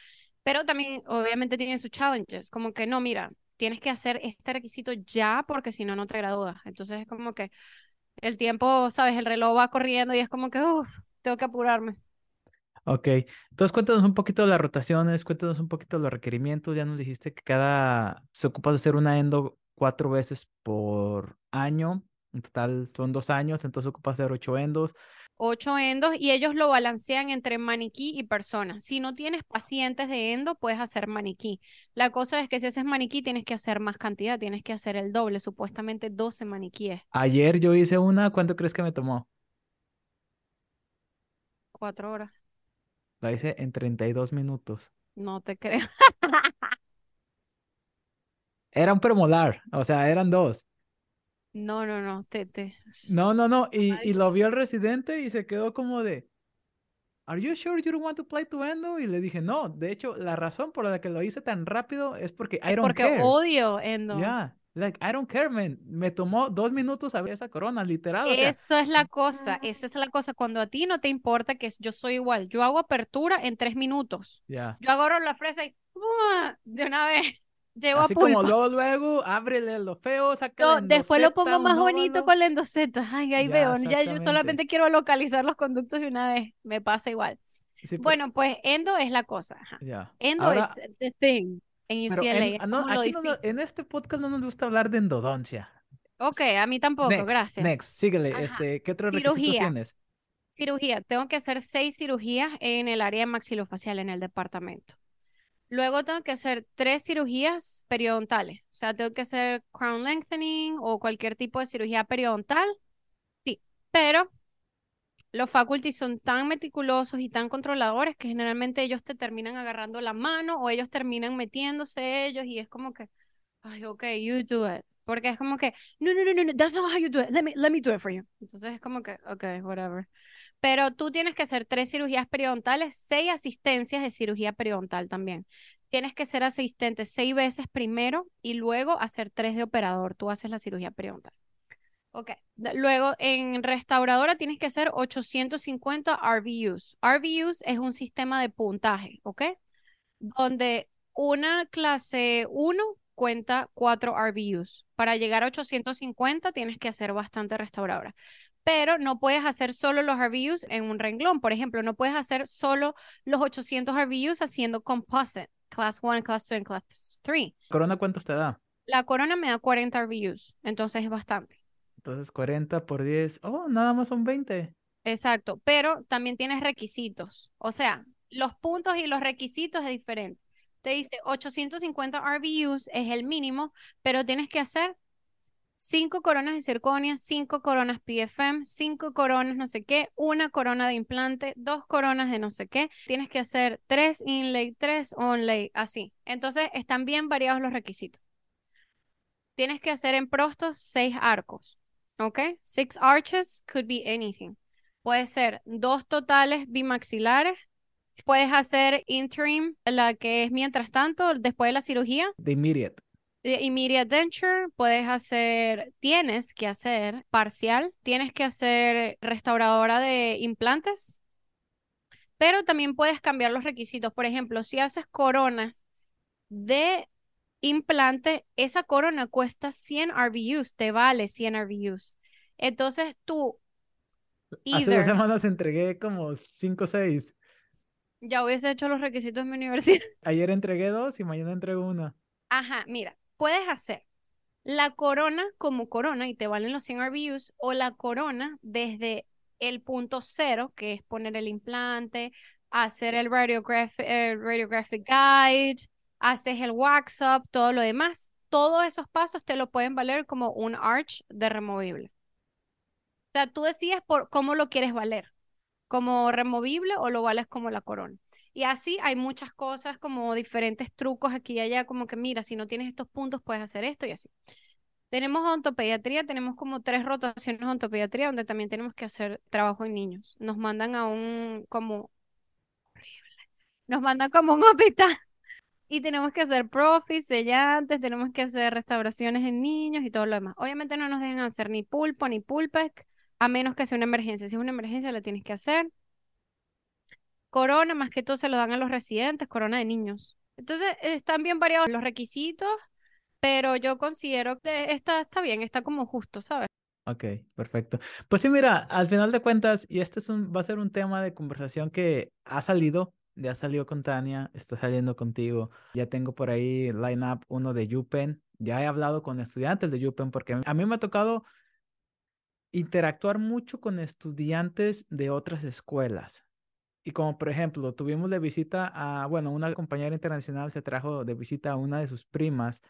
Pero también, obviamente, tienen sus challenges, como que no, mira, tienes que hacer este requisito ya porque si no, no te gradúas. Entonces es como que el tiempo, sabes, el reloj va corriendo y es como que, uff, tengo que apurarme. Ok, entonces cuéntanos un poquito las rotaciones, cuéntanos un poquito los requerimientos. Ya nos dijiste que cada se ocupa de hacer una endo cuatro veces por año. En total son dos años, entonces ocupas hacer ocho endos. ocho endos y ellos lo balancean entre maniquí y persona. Si no tienes pacientes de endo, puedes hacer maniquí. La cosa es que si haces maniquí, tienes que hacer más cantidad, tienes que hacer el doble, supuestamente 12 maniquíes, Ayer yo hice una, ¿cuánto crees que me tomó? cuatro horas. La hice en 32 minutos. No te creo. Era un premolar, o sea, eran dos. [laughs] No, no, no, te, te. No, no, no. Y, Ay, y lo vio el residente y se quedó como de, ¿Are you sure you don't want to play to Endo? Y le dije, no, de hecho, la razón por la que lo hice tan rápido es porque I don't Porque care. odio Endo. Yeah, like, I don't care, man. Me tomó dos minutos a ver esa corona, literal. O sea, Eso es la cosa, esa es la cosa. Cuando a ti no te importa que yo soy igual, yo hago apertura en tres minutos. ya. Yo agarro la fresa y ¡mua! de una vez [laughs] llevo Así a pulpa. como luego, luego, ábrele lo feo, saca la después lo pongo más bonito con la endoseta. Ay, ahí Ya, veo. Ya yo solamente quiero localizar los conductos de una vez. Me pasa igual. Sí, pero- Bueno, pues endo es la cosa. ya. Endo es the thing en UCLA. en, no, aquí no en este podcast no nos gusta hablar de endodoncia. Ok, a mí tampoco, next, gracias. Next, síguele. Ajá. Este, ¿qué otros requisitos tienes? Cirugía. Tengo que hacer seis cirugías en el área maxilofacial en el departamento. Luego tengo que hacer tres cirugías periodontales. O sea, tengo que hacer crown lengthening o cualquier tipo de cirugía periodontal. Sí, pero los faculties son tan meticulosos y tan controladores que generalmente ellos te terminan agarrando la mano o ellos terminan metiéndose ellos y es como que, ay, ok, you do it. Porque es como que, no, no, no, no, no, that's not how you do it. Let me, let me do it for you. Entonces es como que, ok, whatever. Pero tú tienes que hacer tres cirugías periodontales, seis asistencias de cirugía periodontal también. Tienes que ser asistente seis veces primero y luego hacer tres de operador. Tú haces la cirugía periodontal. Ok. Luego, en restauradora tienes que hacer 850 RVUs. RVUs es un sistema de puntaje, ¿ok? Donde una clase 1 cuenta 4 RVUs. Para llegar a 850 tienes que hacer bastante restauradora. Pero no puedes hacer solo los RVUs en un renglón. Por ejemplo, no puedes hacer solo los 800 RVUs haciendo composite, class 1, class 2 y class 3. ¿Corona cuántos te da? La corona me da 40 RVUs, entonces es bastante. Entonces 40 por 10. Oh, nada más son 20. Exacto, pero también tienes requisitos. O sea, los puntos y los requisitos es diferente. Te dice 850 RVUs es el mínimo, pero tienes que hacer 5 coronas de circonia, 5 coronas PFM, 5 coronas no sé qué, una corona de implante, dos coronas de no sé qué. Tienes que hacer 3 inlay, 3 onlay, así. Entonces están bien variados los requisitos. Tienes que hacer en prostos 6 arcos, ¿ok? 6 arches could be anything. Puede ser dos totales bimaxilares. Puedes hacer interim, la que es mientras tanto, después de la cirugía. De immediate. Eh, Immediate denture, puedes hacer, tienes que hacer parcial, tienes que hacer restauradora de implantes, pero también puedes cambiar los requisitos. Por ejemplo, si haces coronas de implante, esa corona cuesta 100 RVUs, te vale 100 RVUs. Entonces tú, Hace dos either, semanas entregué como 5 o 6. ya hubiese hecho los requisitos en mi universidad. [laughs] Ayer entregué dos y mañana entrego una. Ajá, mira, puedes hacer la corona como corona y te valen los 100 RVUs o la corona desde el punto cero, que es poner el implante, hacer el radiograph- el radiographic guide, haces el wax up, todo lo demás. Todos esos pasos te lo pueden valer como un arch de removible. O sea, tú decides por cómo lo quieres valer, como removible o lo vales como la corona. Y así hay muchas cosas como diferentes trucos aquí y allá, como que mira, si no tienes estos puntos puedes hacer esto y así. Tenemos ontopediatría, tenemos como tres rotaciones de ontopediatría donde también tenemos que hacer trabajo en niños. Nos mandan a un como horrible. Nos mandan como un hospital y tenemos que hacer profis, sellantes, tenemos que hacer restauraciones en niños y todo lo demás. Obviamente no nos dejan hacer ni pulpo ni pulpec, a menos que sea una emergencia. Si es una emergencia la tienes que hacer. Corona, más que todo se lo dan a los residentes, corona de niños. Entonces, están bien variados los requisitos, pero yo considero que está, está bien, está como justo, ¿sabes? Ok, perfecto. Pues sí, mira, al final de cuentas, y este es un, va a ser un tema de conversación que ha salido, ya salió con Tania, está saliendo contigo, ya tengo por ahí line up uno de UPenn, ya he hablado con estudiantes de UPenn porque a mí me ha tocado interactuar mucho con estudiantes de otras escuelas. Y como por ejemplo, tuvimos de visita a, bueno, una compañera internacional se trajo de visita a una de sus primas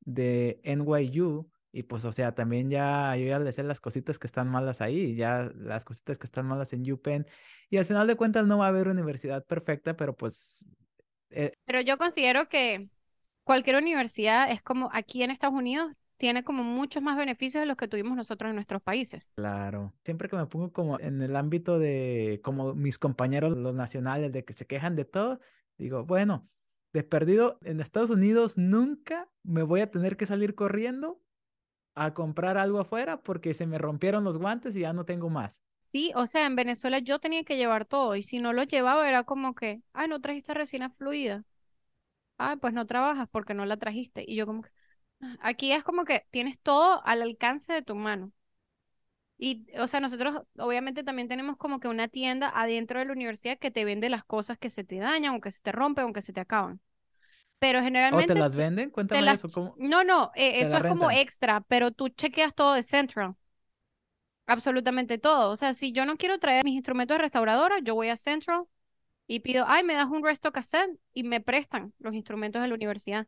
de NYU y pues, o sea, también ya yo ya le sé las cositas que están malas ahí, ya las cositas que están malas en UPenn y al final de cuentas no va a haber universidad perfecta, pero pues, eh, Pero yo considero que cualquier universidad es como aquí en Estados Unidos tiene como muchos más beneficios de los que tuvimos nosotros en nuestros países. Claro. Siempre que me pongo como en el ámbito de como mis compañeros los nacionales de que se quejan de todo, digo, bueno, de perdido en Estados Unidos nunca me voy a tener que salir corriendo a comprar algo afuera porque se me rompieron los guantes y ya no tengo más. Sí, o sea, en Venezuela yo tenía que llevar todo y si no lo llevaba era como que, ay, no trajiste resina fluida. Ay, pues no trabajas porque no la trajiste. Y yo como que, ah, aquí es como que tienes todo al alcance de tu mano. Y, o sea, nosotros obviamente también tenemos como que una tienda adentro de la universidad que te vende las cosas que se te dañan o que se te rompen o que se te acaban. Pero generalmente... ¿O te las venden? Cuéntame eso. ¿cómo? No, no, eh, eso es como extra, pero tú chequeas todo de Central. Absolutamente todo. O sea, si yo no quiero traer mis instrumentos de restauradora, yo voy a Central y pido, ay, me das un resto cassette y me prestan los instrumentos de la universidad.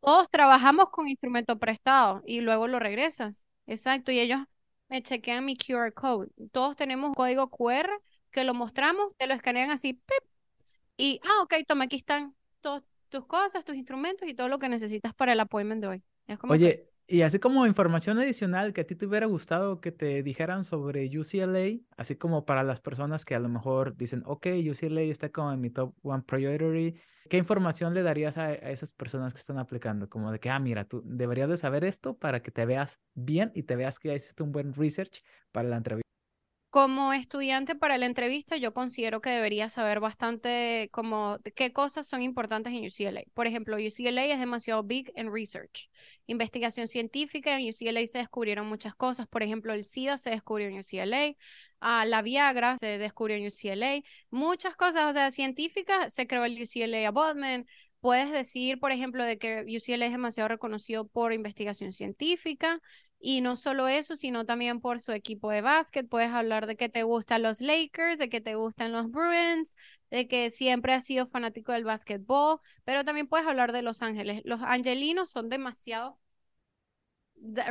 Todos trabajamos con instrumentos prestados y luego lo regresas. Exacto. Y ellos me chequean mi QR code. Todos tenemos un código QR que lo mostramos, te lo escanean así, ¡pip! y, ah, ok, toma, aquí están todos tus cosas, tus instrumentos y todo lo que necesitas para el appointment de hoy. Oye, y así como información adicional que a ti te hubiera gustado que te dijeran sobre UCLA, así como para las personas que a lo mejor dicen, ok, UCLA está como en mi top one priority, ¿qué información le darías a, a esas personas que están aplicando? Como de que, ah, mira, tú deberías de saber esto para que te veas bien y te veas que hiciste un buen research para la entrevista. Como estudiante para la entrevista, yo considero que debería saber bastante como qué cosas son importantes en UCLA. Por ejemplo, UCLA es demasiado big en research. Investigación científica, en UCLA se descubrieron muchas cosas. Por ejemplo, el SIDA se descubrió en UCLA, ah, la Viagra se descubrió en UCLA. Muchas cosas, o sea, científicas, se creó el UCLA Abutment. Puedes decir, por ejemplo, de que UCLA es demasiado reconocido por investigación científica. Y no solo eso, sino también por su equipo de básquet. Puedes hablar de que te gustan los Lakers, de que te gustan los Bruins, de que siempre has sido fanático del básquetbol, pero también puedes hablar de Los Ángeles. Los angelinos son demasiado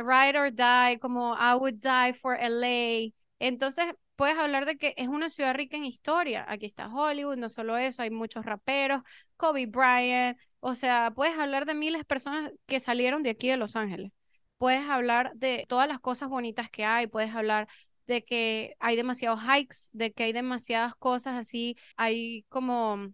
ride or die, como I would die for LA. Entonces, puedes hablar de que es una ciudad rica en historia. Aquí está Hollywood, no solo eso, hay muchos raperos, Kobe Bryant, o sea, puedes hablar de miles de personas que salieron de aquí de Los Ángeles puedes hablar de todas las cosas bonitas que hay, puedes hablar de que hay demasiados hikes, de que hay demasiadas cosas así, hay como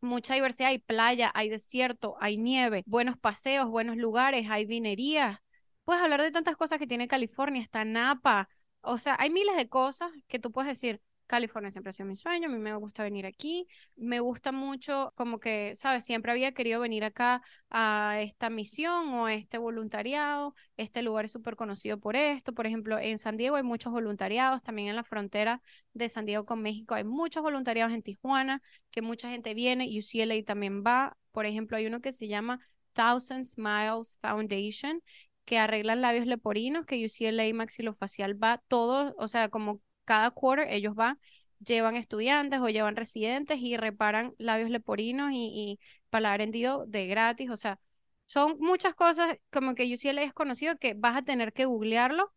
mucha diversidad, hay playa, hay desierto, hay nieve, buenos paseos, buenos lugares, hay vinerías. Puedes hablar de tantas cosas que tiene California, está Napa, o sea, hay miles de cosas que tú puedes decir, California siempre ha sido mi sueño, a mí me gusta venir aquí, me gusta mucho como que, ¿sabes? Siempre había querido venir acá a esta misión o a este voluntariado, este lugar es súper conocido por esto, por ejemplo, en San Diego hay muchos voluntariados, también en la frontera de San Diego con México hay muchos voluntariados en Tijuana, que mucha gente viene, UCLA también va, por ejemplo, hay uno que se llama Thousand Smiles Foundation, que arreglan labios leporinos, que UCLA maxilofacial va todo, o sea, como cada quarter ellos van, llevan estudiantes o llevan residentes y reparan labios leporinos y, y paladar de gratis. O sea, son muchas cosas como que UCLA es conocido que vas a tener que googlearlo,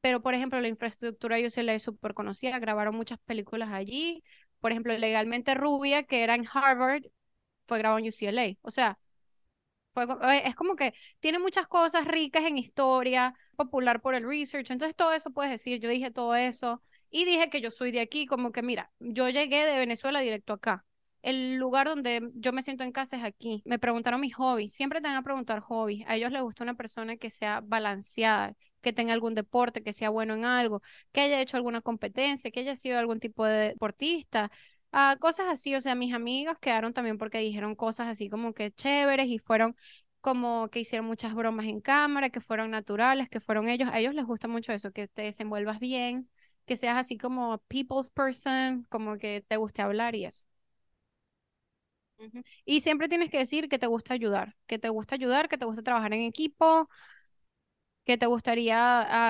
pero por ejemplo la infraestructura de UCLA es súper conocida, grabaron muchas películas allí. Por ejemplo, Legalmente Rubia, que era en Harvard, fue grabado en UCLA. O sea, fue, eh, es como que tiene muchas cosas ricas en historia, popular por el research. Entonces todo eso puedes decir, yo dije todo eso. Y dije que yo soy de aquí, como que mira, yo llegué de Venezuela directo acá. El lugar donde yo me siento en casa es aquí. Me preguntaron mis hobbies. Siempre te van a preguntar hobbies. A ellos les gusta una persona que sea balanceada, que tenga algún deporte, que sea bueno en algo, que haya hecho alguna competencia, que haya sido algún tipo de deportista. Ah, cosas así, o sea, mis amigos quedaron también porque dijeron cosas así como que chéveres y fueron como que hicieron muchas bromas en cámara, que fueron naturales, que fueron ellos. A ellos les gusta mucho eso, que te desenvuelvas bien, que seas así como people's person, como que te guste hablar y eso. Y siempre tienes que decir que te gusta ayudar, que te gusta ayudar, que te gusta trabajar en equipo, que te gustaría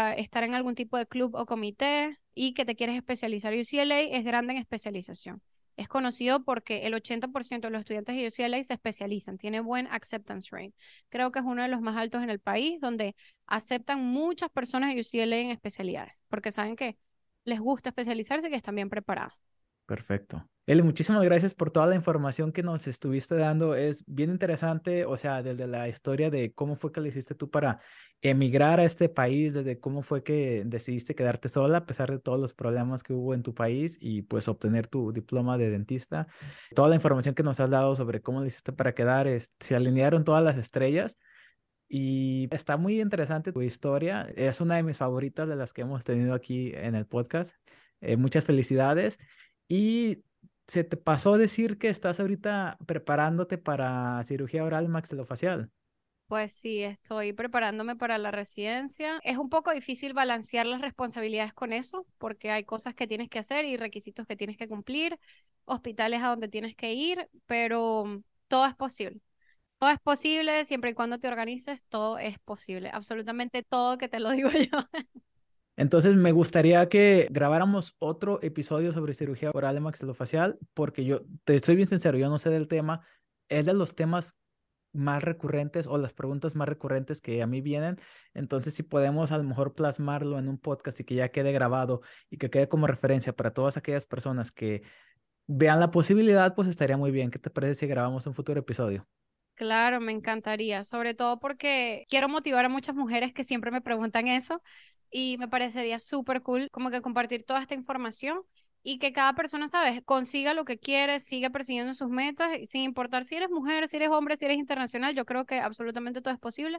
ah, estar en algún tipo de club o comité y que te quieres especializar. UCLA es grande en especialización. Es conocido porque el 80% de los estudiantes de UCLA se especializan, tiene buen acceptance rate. Creo que es uno de los más altos en el país, donde aceptan muchas personas de UCLA en especialidades, porque saben que les gusta especializarse que están bien preparados. Perfecto. Eli, muchísimas gracias por toda la información que nos estuviste dando. Es bien interesante, o sea, desde la historia de cómo fue que le hiciste tú para emigrar a este país, desde cómo fue que decidiste quedarte sola a pesar de todos los problemas que hubo en tu país y pues obtener tu diploma de dentista. Toda la información que nos has dado sobre cómo le hiciste para quedar, se alinearon todas las estrellas. Y está muy interesante tu historia. Es una de mis favoritas de las que hemos tenido aquí en el podcast. Eh, muchas felicidades. Y se te pasó decir que estás ahorita preparándote para cirugía oral maxilofacial. Pues sí, estoy preparándome para la residencia. Es un poco difícil balancear las responsabilidades con eso, porque hay cosas que tienes que hacer y requisitos que tienes que cumplir, hospitales a donde tienes que ir, pero todo es posible. Todo es posible siempre y cuando te organices, todo es posible. Absolutamente todo que te lo [laughs] digo yo. Entonces me gustaría que grabáramos otro episodio sobre cirugía oral y maxilofacial, porque yo te soy bien sincero, yo no sé del tema, es de los temas más recurrentes o las preguntas más recurrentes que a mí vienen. Entonces, si podemos a lo mejor plasmarlo en un podcast y que ya quede grabado y que quede como referencia para todas aquellas personas que vean la posibilidad, pues estaría muy bien. ¿Qué te parece si grabamos un futuro episodio? Claro, me encantaría, sobre todo porque quiero motivar a muchas mujeres que siempre me preguntan eso y me parecería súper cool como que compartir toda esta información y que cada persona, ¿sabes? Consiga lo que quiere, siga persiguiendo sus metas, sin importar si eres mujer, si eres hombre, si eres internacional, yo creo que absolutamente todo es posible,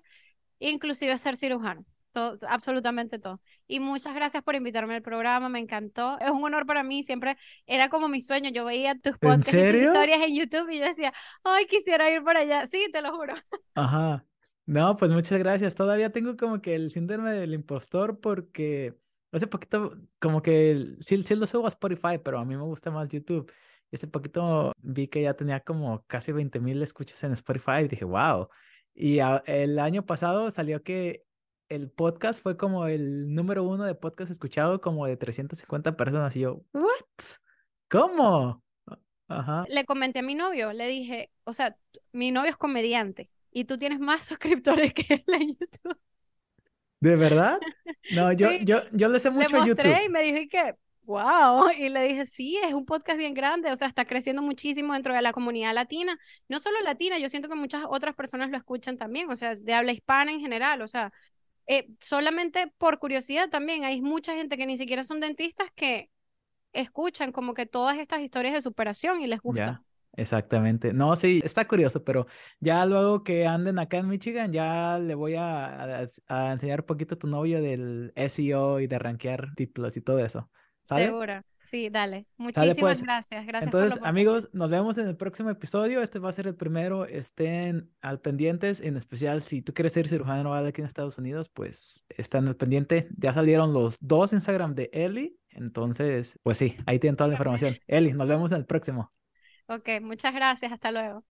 inclusive ser cirujano. Todo, absolutamente todo. Y muchas gracias por invitarme al programa, me encantó. Es un honor para mí, siempre era como mi sueño. Yo veía tus podcasts y tus historias en YouTube y yo decía, ay, quisiera ir para allá. Sí, te lo juro. [laughs] Ajá. No, pues muchas gracias. Todavía tengo como que el síndrome del impostor porque hace poquito como que sí, sí lo subo a Spotify, pero a mí me gusta más YouTube. Y hace poquito vi que ya tenía como casi 20 mil escuchas en Spotify y dije, wow. Y el año pasado salió que el podcast fue como el número uno de podcast escuchado como de 350 personas. Y yo, ¿what? ¿Cómo? Ajá. Le comenté a mi novio, le dije, o sea, mi novio es comediante y tú tienes más [laughs] suscriptores que él en YouTube. ¿De verdad? [laughs] No, yo, yo, yo le sé mucho le a YouTube. y me dijo que, wow, [laughs] y le dije, sí, es un podcast bien grande, o sea, está creciendo muchísimo dentro de la comunidad latina, no solo latina, yo siento que muchas otras personas lo escuchan también, o sea, de habla hispana en general, o sea, eh, solamente por curiosidad también, hay mucha gente que ni siquiera son dentistas que escuchan como que todas estas historias de superación y les gusta. Exactamente. No, sí, está curioso, pero ya luego que anden acá en Michigan, ya le voy a, enseñar un poquito a tu novio del SEO y de rankear títulos y todo eso. ¿Sale? Seguro. Sí, dale. Muchísimas pues. gracias. Gracias. Entonces, amigos, nos vemos en el próximo episodio. Este va a ser el primero. Estén al pendientes, en especial si tú quieres ser cirujano aquí en Estados Unidos, pues están al pendiente. Ya salieron los dos Instagram de Eli. Entonces, pues sí, ahí tienen toda la información. Eli, nos vemos en el próximo. Ok, muchas gracias. Hasta luego.